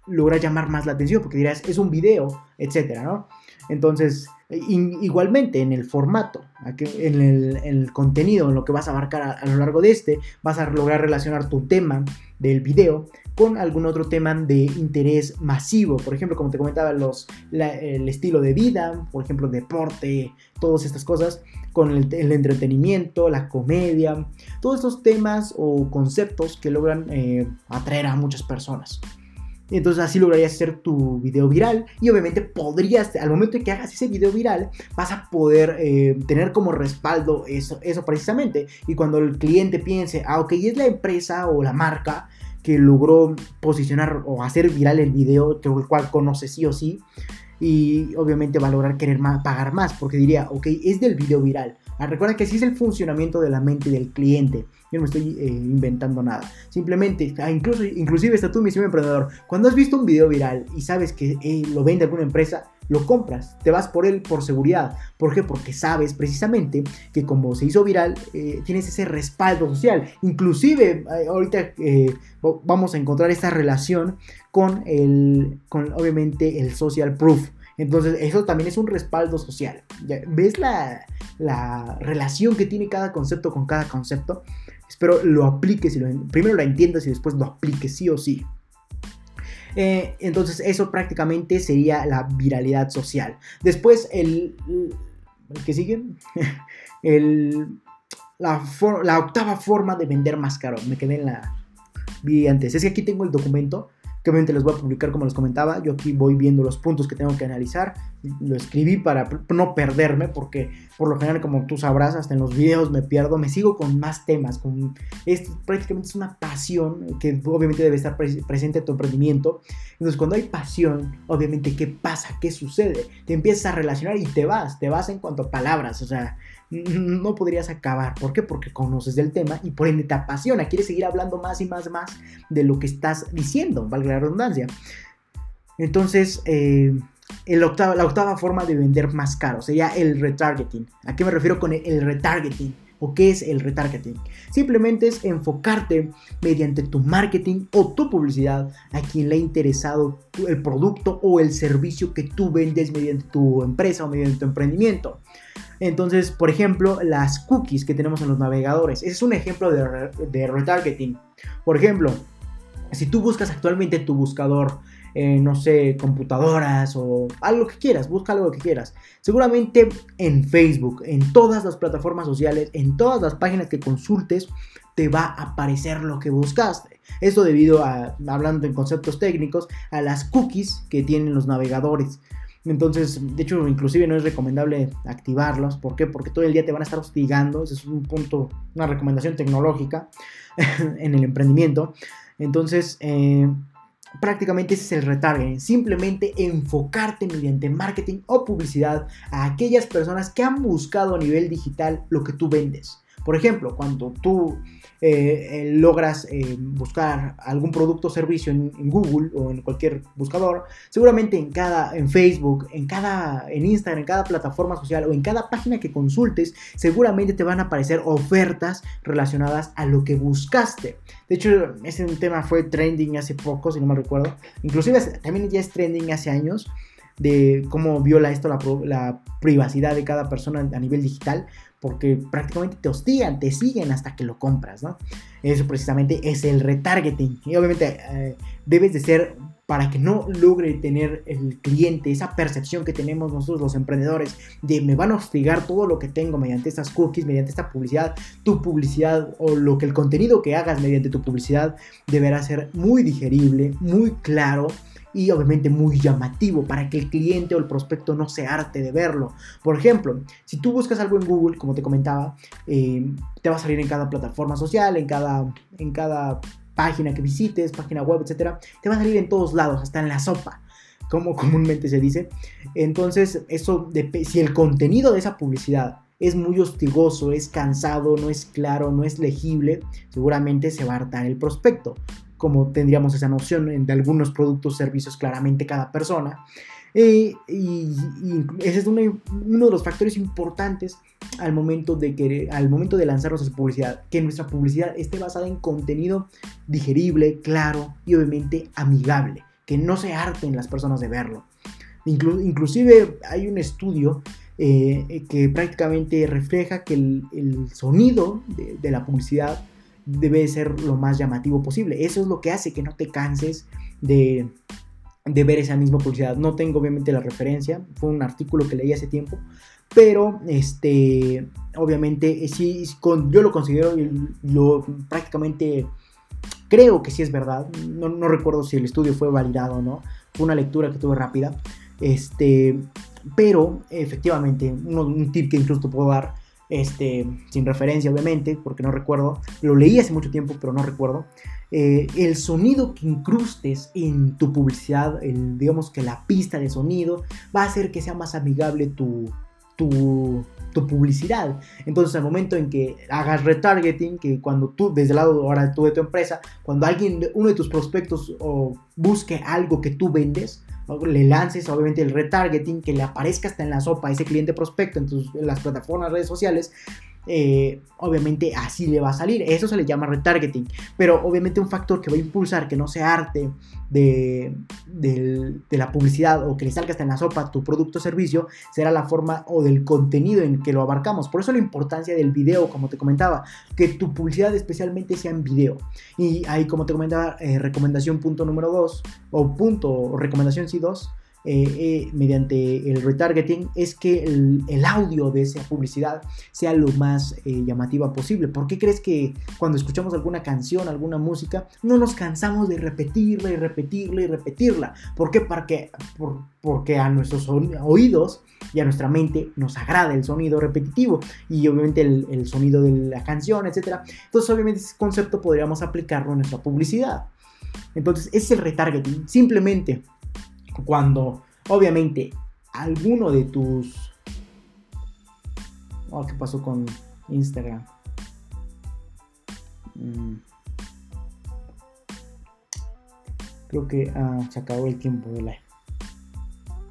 A: lograr llamar más la atención, porque dirás, es un video, etcétera, ¿no? Entonces, igualmente en el formato, en el, contenido, en lo que vas a abarcar a, lo largo de este, vas a lograr relacionar tu tema del video con algún otro tema de interés masivo. Por ejemplo, como te comentaba, los, el estilo de vida, por ejemplo, deporte, todas estas cosas, con el, entretenimiento, la comedia, todos estos temas o conceptos que logran eh, atraer a muchas personas. Entonces así lograrías hacer tu video viral y obviamente podrías, al momento de que hagas ese video viral, vas a poder eh, tener como respaldo eso, eso precisamente. Y cuando el cliente piense, ah, ok, es la empresa o la marca que logró posicionar o hacer viral el video, el cual conoce sí o sí, y obviamente va a lograr querer pagar más, porque diría, ok, es del video viral. Ah, recuerda que así es el funcionamiento de la mente del cliente. Yo no me estoy eh, inventando nada. Simplemente, ah, incluso, inclusive está tú, mi emprendedor. Cuando has visto un video viral y sabes que eh, lo vende alguna empresa, lo compras, te vas por él por seguridad. ¿Por qué? Porque sabes precisamente que como se hizo viral, eh, tienes ese respaldo social. Inclusive, ahorita vamos a encontrar esta relación con el, con obviamente el social proof. Entonces, eso también es un respaldo social. ¿Ves la, la, relación que tiene cada concepto con cada concepto? Espero lo apliques, y lo, primero lo entiendas y después lo apliques sí o sí. Eh, entonces eso prácticamente sería la viralidad social. Después el... ¿El que sigue? la, la, octava forma de vender más caro. Me quedé en la... Vi antes. Es que aquí tengo el documento que obviamente les voy a publicar como les comentaba. Yo aquí voy viendo los puntos que tengo que analizar. Lo escribí para no perderme porque por lo general como tú sabrás hasta en los videos me pierdo. Me sigo con más temas. Con, es, prácticamente es una pasión que obviamente debe estar presente en tu emprendimiento. Entonces cuando hay pasión, obviamente ¿qué pasa? ¿Qué sucede? Te empiezas a relacionar y te vas. Te vas en cuanto a palabras. O sea, no podrías acabar. ¿Por qué? Porque conoces del tema y por ende te apasiona. Quieres seguir hablando más y más más de lo que estás diciendo, valga la redundancia. Entonces, eh, la octava forma de vender más caro sería el retargeting. ¿A qué me refiero con el retargeting? ¿O qué es el retargeting? Simplemente es enfocarte mediante tu marketing o tu publicidad a quien le ha interesado el producto o el servicio que tú vendes mediante tu empresa o mediante tu emprendimiento. Entonces, por ejemplo, las cookies que tenemos en los navegadores. Ese es un ejemplo de, retargeting. Por ejemplo, si tú buscas actualmente tu buscador, no sé, computadoras o algo que quieras, busca algo que quieras. Seguramente en Facebook, en todas las plataformas sociales, en todas las páginas que consultes, te va a aparecer lo que buscaste. Esto debido a, hablando en conceptos técnicos, a las cookies que tienen los navegadores. Entonces, de hecho, inclusive no es recomendable activarlos. ¿Por qué? Porque todo el día te van a estar hostigando. Ese es un punto, una recomendación tecnológica en el emprendimiento. Entonces, eh, prácticamente ese es el retargeting. Simplemente enfocarte mediante marketing o publicidad a aquellas personas que han buscado a nivel digital lo que tú vendes. Por ejemplo, cuando tú eh, eh, logras eh, buscar algún producto o servicio en, Google o en cualquier buscador, seguramente en cada, en Facebook, en cada, en Instagram, en cada plataforma social o en cada página que consultes, seguramente te van a aparecer ofertas relacionadas a lo que buscaste. De hecho, ese tema fue trending hace poco, si no me recuerdo. Inclusive también ya es trending hace años de cómo viola esto la, la, privacidad de cada persona a nivel digital, porque prácticamente te hostigan, te siguen hasta que lo compras, ¿no? Eso precisamente es el retargeting. Y obviamente eh, debes de ser para que no logre tener el cliente esa percepción que tenemos nosotros los emprendedores de me van a hostigar todo lo que tengo mediante estas cookies, mediante esta publicidad, tu publicidad o lo que el contenido que hagas mediante tu publicidad deberá ser muy digerible, muy claro y obviamente muy llamativo para que el cliente o el prospecto no se arte de verlo. Por ejemplo, si tú buscas algo en Google, como te comentaba, eh, te va a salir en cada plataforma social, en cada, en cada página que visites, página web, etcétera, te va a salir en todos lados, hasta en la sopa como comúnmente se dice. Entonces, eso si el contenido de esa publicidad es muy hostigoso, es cansado, no es claro, no es legible, seguramente se va a hartar el prospecto como tendríamos esa noción de algunos productos, servicios, claramente cada persona. Eh, y, ese es uno, de los factores importantes al momento de querer, al momento de lanzar nuestra publicidad, que nuestra publicidad esté basada en contenido digerible, claro y obviamente amigable, que no se harten las personas de verlo. inclusive hay un estudio eh, que prácticamente refleja que el, sonido de la publicidad debe ser lo más llamativo posible. Eso es lo que hace que no te canses de, ver esa misma publicidad. No tengo obviamente la referencia, fue un artículo que leí hace tiempo, pero este, obviamente sí, yo lo considero lo prácticamente creo que sí es verdad. No, recuerdo si el estudio fue validado o no. Fue una lectura que tuve rápida. Este, pero efectivamente, un tip que incluso te puedo dar este, sin referencia obviamente, porque no recuerdo, lo leí hace mucho tiempo, pero no recuerdo, eh, el sonido que incrustes en tu publicidad, el, digamos que la pista de sonido, va a hacer que sea más amigable tu, tu, tu publicidad. Entonces, al momento en que hagas retargeting, que cuando tú, desde el lado ahora tú de tu empresa, cuando alguien, uno de tus prospectos busque algo que tú vendes, le lances obviamente el retargeting, que le aparezca hasta en la sopa a ese cliente prospecto en, tus, en las plataformas, redes sociales, eh, obviamente así le va a salir. Eso se le llama retargeting. Pero obviamente un factor que va a impulsar que no se arte de, la publicidad o que le salga hasta en la sopa tu producto o servicio será la forma o del contenido en que lo abarcamos. Por eso la importancia del video, como te comentaba, que tu publicidad especialmente sea en video. Y ahí, como te comentaba, eh, recomendación punto número 2 o punto, recomendación sí 2 eh, eh, mediante el retargeting es que el, audio de esa publicidad sea lo más eh, llamativa posible. ¿Por qué crees que cuando escuchamos alguna canción, alguna música, no nos cansamos de repetirla y repetirla y repetirla? ¿Por qué? Porque, porque a nuestros oídos y a nuestra mente nos agrada el sonido repetitivo y obviamente el, el sonido de la canción, etc. Entonces obviamente ese concepto podríamos aplicarlo en nuestra publicidad. Entonces es el retargeting. Simplemente cuando obviamente alguno de tus... Oh, ¿qué pasó con Instagram? Mm. Creo que ah, se acabó el tiempo de live.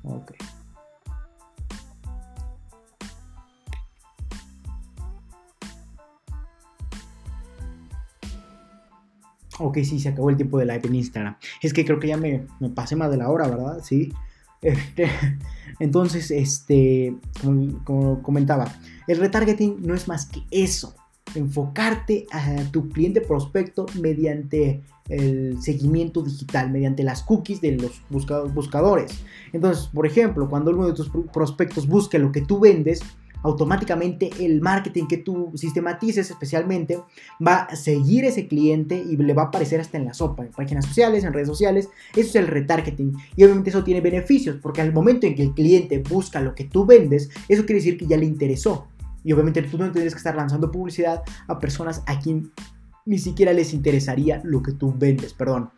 A: Ok. Ok, sí, se acabó el tiempo de live en Instagram. Es que creo que ya me, pasé más de la hora, ¿verdad? Sí. Este, entonces, este, como, comentaba, el retargeting no es más que eso. Enfocarte a tu cliente prospecto mediante el seguimiento digital, mediante las cookies de los buscadores. Entonces, por ejemplo, cuando uno de tus prospectos busque lo que tú vendes, automáticamente el marketing que tú sistematices especialmente va a seguir ese cliente y le va a aparecer hasta en la sopa, en páginas sociales, en redes sociales. Eso es el retargeting. Y obviamente eso tiene beneficios, porque al momento en que el cliente busca lo que tú vendes, eso quiere decir que ya le interesó. Y obviamente tú no tienes que estar lanzando publicidad a personas a quien ni siquiera les interesaría lo que tú vendes, perdón.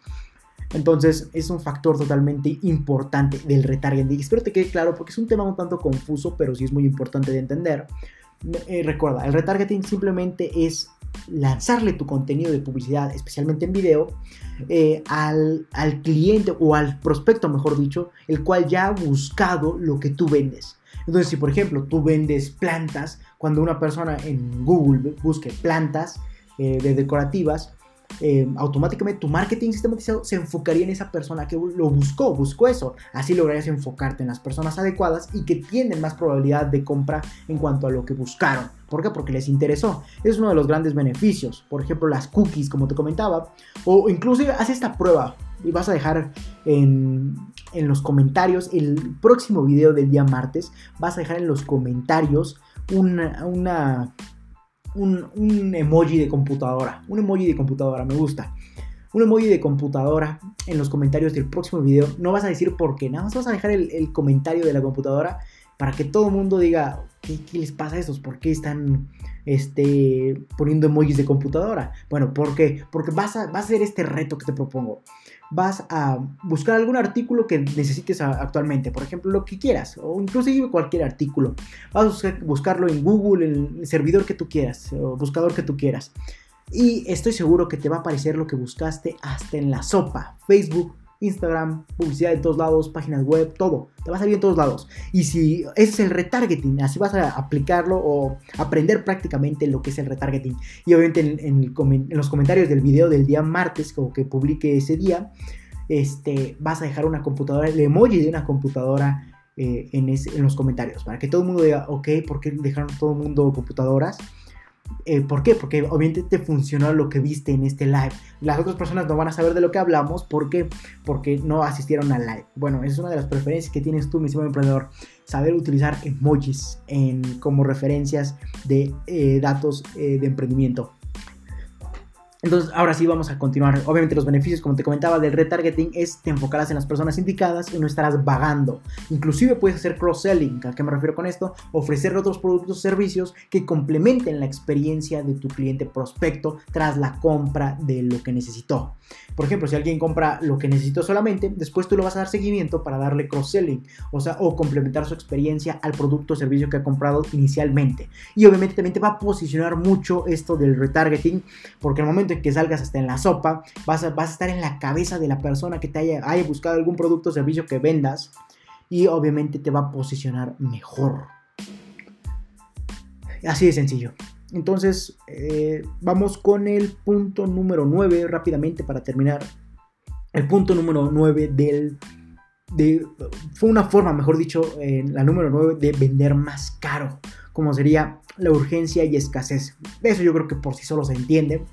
A: Entonces es un factor totalmente importante del retargeting. Espero te quede claro porque es un tema un tanto confuso, pero sí es muy importante de entender. Eh, recuerda, el retargeting simplemente es lanzarle tu contenido de publicidad, especialmente en video, eh, al, al, cliente o al prospecto, mejor dicho, el cual ya ha buscado lo que tú vendes. Entonces, si por ejemplo tú vendes plantas, cuando una persona en Google busque plantas eh, de decorativas, eh, automáticamente tu marketing sistematizado se enfocaría en esa persona que lo buscó, buscó eso. Así lograrías enfocarte en las personas adecuadas y que tienen más probabilidad de compra en cuanto a lo que buscaron. ¿Por qué? Porque les interesó. Es uno de los grandes beneficios. Por ejemplo, las cookies, como te comentaba. O inclusive haz esta prueba y vas a dejar en, en los comentarios el próximo video del día martes. Vas a dejar en los comentarios una, una un, emoji de computadora. Un emoji de computadora, me gusta. Un emoji de computadora en los comentarios del próximo video. No vas a decir por qué, nada más vas a dejar el, comentario de la computadora para que todo el mundo diga, ¿qué, les pasa a estos? ¿Por qué están este, poniendo emojis de computadora? Bueno. Porque vas a, va a ser este reto que te propongo vas a buscar algún artículo que necesites actualmente, por ejemplo, lo que quieras, o inclusive cualquier artículo. Vas a buscarlo en Google, en el servidor que tú quieras, o buscador que tú quieras. Y estoy seguro que te va a aparecer lo que buscaste hasta en la sopa. Facebook, Instagram, publicidad de todos lados, páginas web, todo. Te va a salir en todos lados. Y si es el retargeting, así vas a aplicarlo o aprender prácticamente lo que es el retargeting. Y obviamente en, los comentarios del video del día martes, o que publique ese día, este, vas a dejar una computadora, el emoji de una computadora eh, en, en los comentarios. Para que todo el mundo diga, ok, ¿por qué dejaron todo el mundo computadoras? Eh, ¿Por qué? Porque obviamente te funcionó lo que viste en este live. Las otras personas no van a saber de lo que hablamos. ¿Por qué? Porque no asistieron al live. Bueno, esa es una de las preferencias que tienes tú, mi estimado emprendedor. Saber utilizar emojis en, como referencias de eh, datos eh, de emprendimiento. Entonces, ahora sí vamos a continuar. Obviamente los beneficios, como te comentaba, del retargeting es te enfocarás en las personas indicadas y no estarás vagando. Inclusive puedes hacer cross-selling. ¿A qué me refiero con esto? Ofrecer otros productos o servicios que complementen la experiencia de tu cliente prospecto tras la compra de lo que necesitó. Por ejemplo, si alguien compra lo que necesitó solamente, después tú le vas a dar seguimiento para darle cross-selling, o sea, o complementar su experiencia al producto o servicio que ha comprado inicialmente. Y obviamente también te va a posicionar mucho esto del retargeting, porque al momento que salgas hasta en la sopa, vas a, vas a estar en la cabeza de la persona que te haya, haya buscado algún producto o servicio que vendas y obviamente te va a posicionar mejor. Así de sencillo. Entonces, eh, vamos con el punto número 9 rápidamente para terminar. El punto número 9 del... De, fue una forma, mejor dicho, la número 9 de vender más caro, como sería la urgencia y escasez. Eso yo creo que por sí solo se entiende.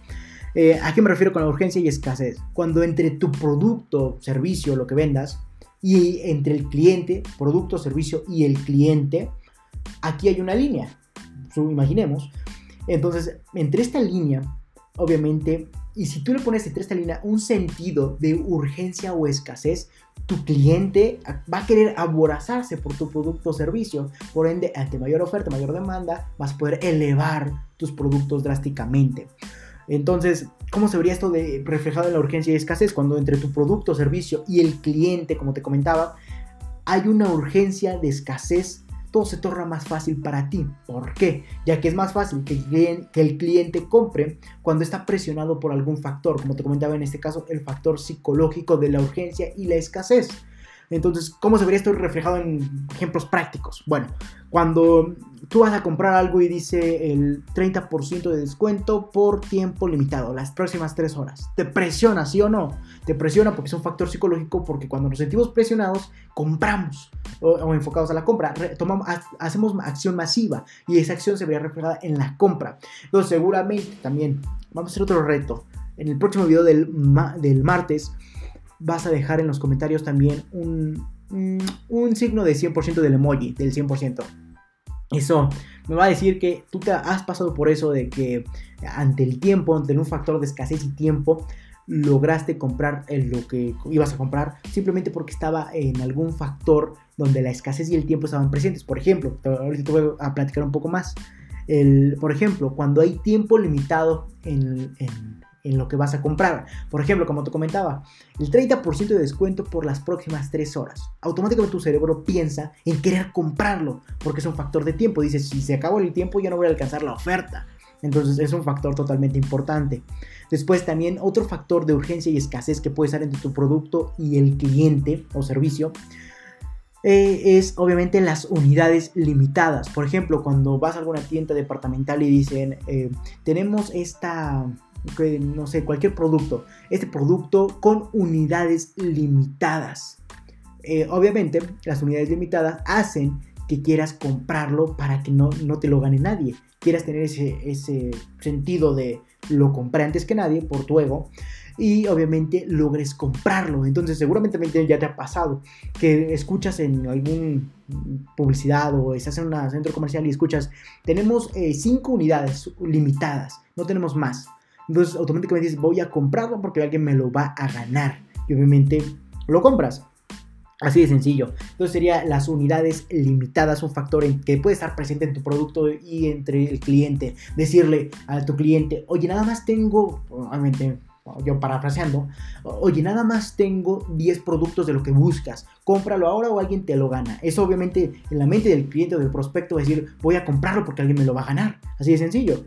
A: Eh, ¿A qué me refiero con la urgencia y escasez? Cuando entre tu producto, servicio, lo que vendas, y entre el cliente, producto, servicio y el cliente, aquí hay una línea. Imaginemos. Entonces, entre esta línea, obviamente, y si tú le pones entre esta línea un sentido de urgencia o escasez, tu cliente va a querer aborazarse por tu producto o servicio. Por ende, ante mayor oferta, mayor demanda, vas a poder elevar tus productos drásticamente. Entonces, ¿cómo se vería esto de reflejado en la urgencia y escasez? Cuando entre tu producto, servicio y el cliente, como te comentaba, hay una urgencia de escasez, todo se torna más fácil para ti. ¿Por qué? Ya que es más fácil que el, cliente, compre cuando está presionado por algún factor, como te comentaba en este caso, el factor psicológico de la urgencia y la escasez. Entonces, ¿cómo se vería esto reflejado en ejemplos prácticos? Bueno, cuando tú vas a comprar algo y dice el 30% de descuento por tiempo limitado, las próximas 3 horas, ¿te presiona, sí o no? Te presiona porque es un factor psicológico, porque cuando nos sentimos presionados, compramos o, enfocados a la compra, hacemos acción masiva y esa acción se vería reflejada en la compra. Entonces, seguramente también, vamos a hacer otro reto. En el próximo video del, del martes, vas a dejar en los comentarios también un, un, signo de 100% del emoji, del 100%. Eso me va a decir que tú te has pasado por eso de que ante el tiempo, ante un factor de escasez y tiempo, lograste comprar lo que ibas a comprar simplemente porque estaba en algún factor donde la escasez y el tiempo estaban presentes. Por ejemplo, ahorita te voy a platicar un poco más. El, por ejemplo, cuando hay tiempo limitado en, en, en lo que vas a comprar. Por ejemplo, como te comentaba, el 30% de descuento por las próximas 3 horas. Automáticamente tu cerebro piensa en querer comprarlo, porque es un factor de tiempo. Dices, si se acabó el tiempo ya no voy a alcanzar la oferta. Entonces es un factor totalmente importante. Después también otro factor de urgencia y escasez que puede estar entre tu producto y el cliente o servicio eh, es obviamente las unidades limitadas. Por ejemplo, cuando vas a alguna tienda departamental y dicen, eh, tenemos esta no sé, cualquier producto, este producto con unidades limitadas. Eh, obviamente, las unidades limitadas hacen que quieras comprarlo para que no, no te lo gane nadie. Quieras tener ese, ese sentido de lo compré antes que nadie por tu ego y obviamente logres comprarlo. Entonces seguramente ya te ha pasado que escuchas en algún publicidad o estás en un centro comercial y escuchas, tenemos 5 eh, unidades limitadas, no tenemos más. Entonces automáticamente dices, voy a comprarlo porque alguien me lo va a ganar. Y obviamente lo compras. Así de sencillo. Entonces sería las unidades limitadas, un factor en que puede estar presente en tu producto y entre el cliente. Decirle a tu cliente, oye, nada más tengo, obviamente yo parafraseando, oye, nada más tengo 10 productos de lo que buscas, cómpralo ahora o alguien te lo gana. Eso obviamente en la mente del cliente o del prospecto decir, voy a comprarlo porque alguien me lo va a ganar. Así de sencillo.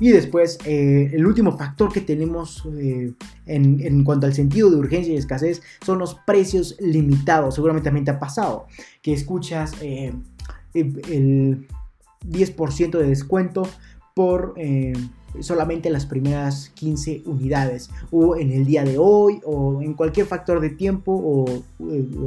A: Y después, eh, el último factor que tenemos eh, en, cuanto al sentido de urgencia y escasez son los precios limitados. Seguramente también te ha pasado que escuchas eh, el 10% de descuento por solamente las primeras 15 unidades o en el día de hoy o en cualquier factor de tiempo o,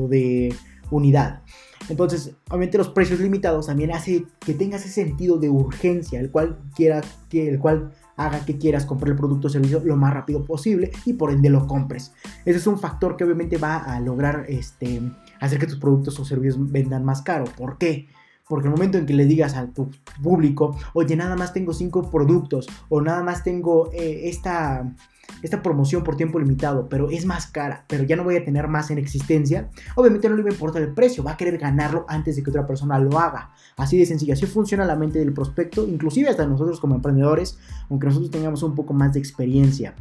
A: de unidad. Entonces, obviamente los precios limitados también hace que tengas ese sentido de urgencia, el cual quiera que el cual haga que quieras comprar el producto o servicio lo más rápido posible y por ende lo compres. Ese es un factor que obviamente va a lograr este, hacer que tus productos o servicios vendan más caro. ¿Por qué? Porque el momento en que le digas a tu público, oye, nada más tengo cinco productos o nada más tengo eh, esta, esta promoción por tiempo limitado, pero es más cara, pero ya no voy a tener más en existencia, obviamente no le va a importar el precio, va a querer ganarlo antes de que otra persona lo haga. Así de sencillo, así funciona la mente del prospecto, inclusive hasta nosotros como emprendedores, aunque nosotros tengamos un poco más de experiencia.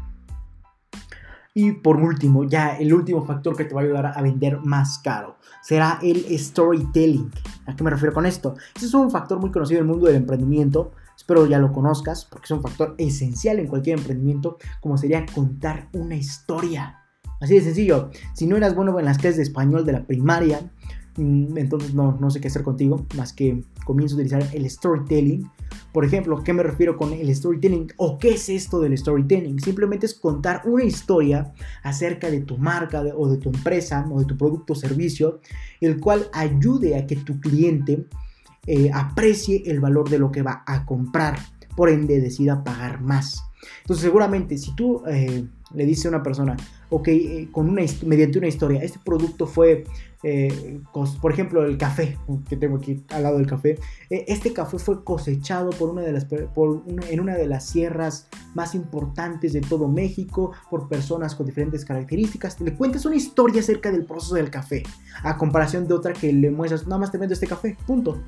A: Y por último, ya el último factor que te va a ayudar a vender más caro será el storytelling. ¿A qué me refiero con esto? Este es un factor muy conocido en el mundo del emprendimiento, espero ya lo conozcas, porque es un factor esencial en cualquier emprendimiento, como sería contar una historia. Así de sencillo, si no eras bueno en las clases de español de la primaria, entonces no, no sé qué hacer contigo, más que comienzo a utilizar el storytelling. Por ejemplo, ¿qué me refiero con el storytelling? ¿O qué es esto del storytelling? Simplemente es contar una historia acerca de tu marca o de tu empresa o de tu producto o servicio, el cual ayude a que tu cliente eh, aprecie el valor de lo que va a comprar, por ende decida pagar más. Entonces seguramente si tú eh, le dices a una persona, ok, eh, con una, mediante una historia, este producto fue, por ejemplo, el café, que tengo aquí al lado del café, este café fue cosechado por una de las, en una de las sierras más importantes de todo México, por personas con diferentes características, le cuentas una historia acerca del proceso del café, a comparación de otra que le muestras, nada más te vendo este café, punto.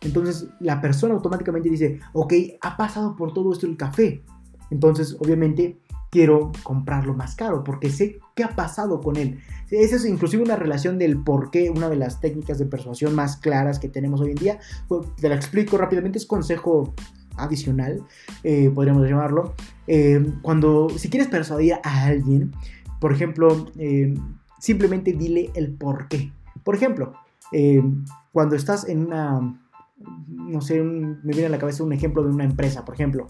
A: Entonces la persona automáticamente dice, ok, ha pasado por todo esto el café. Entonces obviamente quiero comprarlo más caro porque sé qué ha pasado con él. Esa es inclusive una relación del por qué, una de las técnicas de persuasión más claras que tenemos hoy en día. Te la explico rápidamente, es consejo adicional, eh, podríamos llamarlo. Eh, cuando, si quieres persuadir a alguien, por ejemplo, eh, simplemente dile el por qué. Por ejemplo, cuando estás en una no sé, me viene a la cabeza un ejemplo de una empresa, por ejemplo,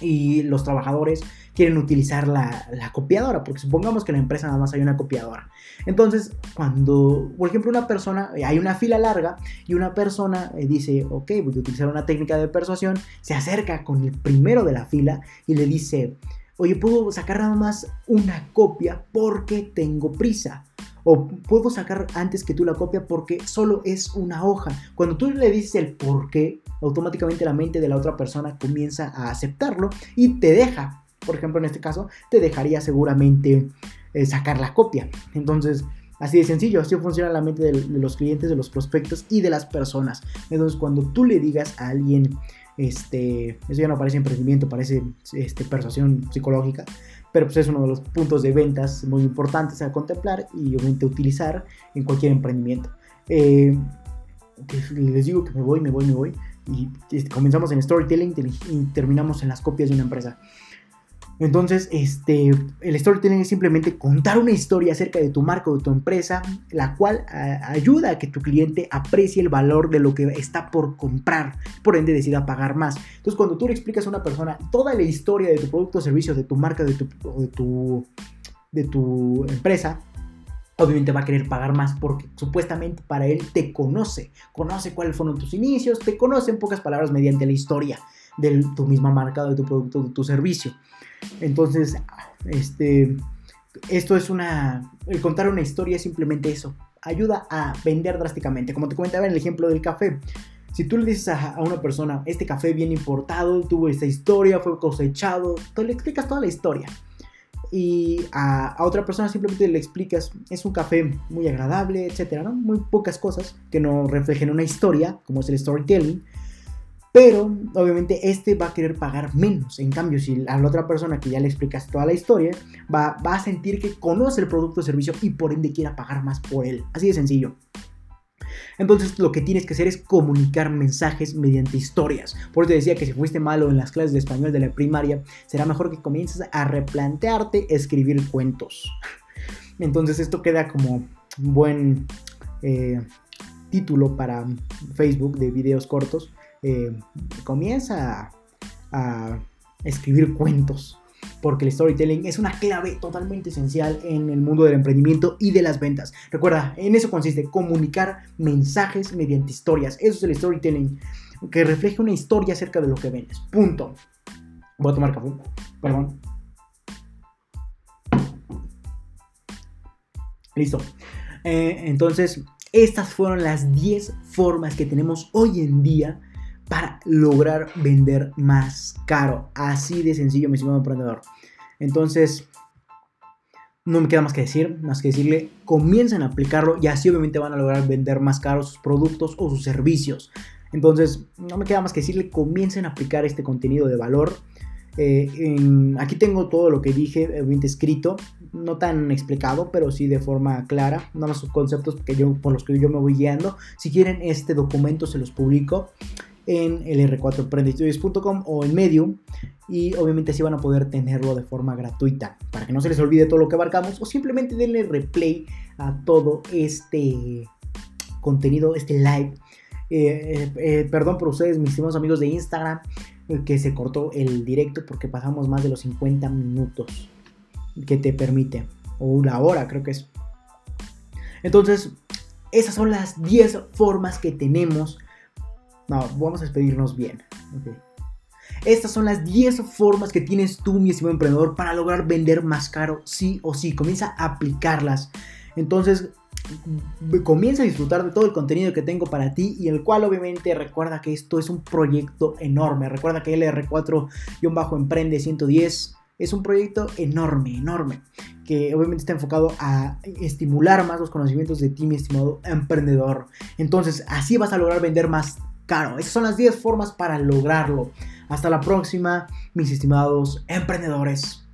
A: y los trabajadores quieren utilizar la, copiadora, porque supongamos que en la empresa nada más hay una copiadora. Entonces, cuando, por ejemplo, una persona, eh, hay una fila larga y una persona eh, dice, ok, voy a utilizar una técnica de persuasión, se acerca con el primero de la fila y le dice, oye, puedo sacar nada más una copia porque tengo prisa o puedo sacar antes que tú la copia porque solo es una hoja. Cuando tú le dices el por qué, automáticamente la mente de la otra persona comienza a aceptarlo y te deja. Por ejemplo, en este caso, te dejaría seguramente eh, sacar la copia. Entonces, Así de sencillo, así funciona la mente de, los clientes, de los prospectos y de las personas. Entonces, cuando tú le digas a alguien, este, eso ya no parece emprendimiento, parece este, persuasión psicológica, pero pues es uno de los puntos de ventas muy importantes a contemplar y obviamente utilizar en cualquier emprendimiento. Eh, les digo que me voy, me voy, me voy y comenzamos en storytelling y terminamos en las copias de una empresa. Entonces, este, el storytelling es simplemente contar una historia acerca de tu marca o de tu empresa, la cual ayuda a que tu cliente aprecie el valor de lo que está por comprar, por ende decida pagar más. Entonces, cuando tú le explicas a una persona toda la historia de tu producto o servicio, de tu marca de tu, de tu, de tu empresa, obviamente va a querer pagar más porque supuestamente para él te conoce, conoce cuáles fueron tus inicios, te conoce en pocas palabras mediante la historia de tu misma marca, de tu producto, de tu servicio. Entonces, este, esto es una, el contar una historia es simplemente eso, ayuda a vender drásticamente. Como te comentaba en el ejemplo del café, si tú le dices a, una persona, este café bien importado, tuvo esta historia, fue cosechado, tú le explicas toda la historia. Y a, otra persona simplemente le explicas, es un café muy agradable, etcétera. Muy pocas cosas que no reflejen una historia, como es el storytelling, pero obviamente este va a querer pagar menos. En cambio, si a la otra persona que ya le explicas toda la historia, va, a sentir que conoce el producto o servicio y por ende quiera pagar más por él. Así de sencillo. Entonces lo que tienes que hacer es comunicar mensajes mediante historias. Por eso te decía que si fuiste malo en las clases de español de la primaria, será mejor que comiences a replantearte escribir cuentos. Entonces esto queda como buen eh, título para Facebook de videos cortos. Eh, comienza a, escribir cuentos porque el storytelling es una clave totalmente esencial en el mundo del emprendimiento y de las ventas. Recuerda, en eso consiste comunicar mensajes mediante historias. Eso es el storytelling, que refleje una historia acerca de lo que vendes. Punto. Voy a tomar café. Perdón. Listo. Eh, entonces, estas fueron las 10 formas que tenemos hoy en día para lograr vender más caro. Así de sencillo, mi estimado emprendedor. Entonces, no me queda más que decir, más que decirle, comiencen a aplicarlo y así obviamente van a lograr vender más caro sus productos o sus servicios. Entonces, no me queda más que decirle, comiencen a aplicar este contenido de valor. Eh, aquí tengo todo lo que dije, obviamente escrito, no tan explicado, pero sí de forma clara, nada más sus conceptos que yo, por los que yo me voy guiando. Si quieren este documento se los publico en el r4emprendestudios.com o en Medium y obviamente así van a poder tenerlo de forma gratuita para que no se les olvide todo lo que abarcamos o simplemente denle replay a todo este contenido, este live. Eh, eh, eh, perdón por ustedes, mis estimados amigos de Instagram, que se cortó el directo porque pasamos más de los 50 minutos que te permite, o una hora creo que es. Entonces, esas son las 10 formas que tenemos. No, vamos a despedirnos bien. Estas son las 10 formas que tienes tú, mi estimado emprendedor, para lograr vender más caro, sí o sí. Comienza a aplicarlas. Entonces, comienza a disfrutar de todo el contenido que tengo para ti y el cual obviamente recuerda que esto es un proyecto enorme. Recuerda que LR4-Emprende 110 es un proyecto enorme, enorme, que obviamente está enfocado a estimular más los conocimientos de ti, mi estimado emprendedor. Entonces, así vas a lograr vender más caro. Esas son las 10 formas para lograrlo. Hasta la próxima, mis estimados emprendedores.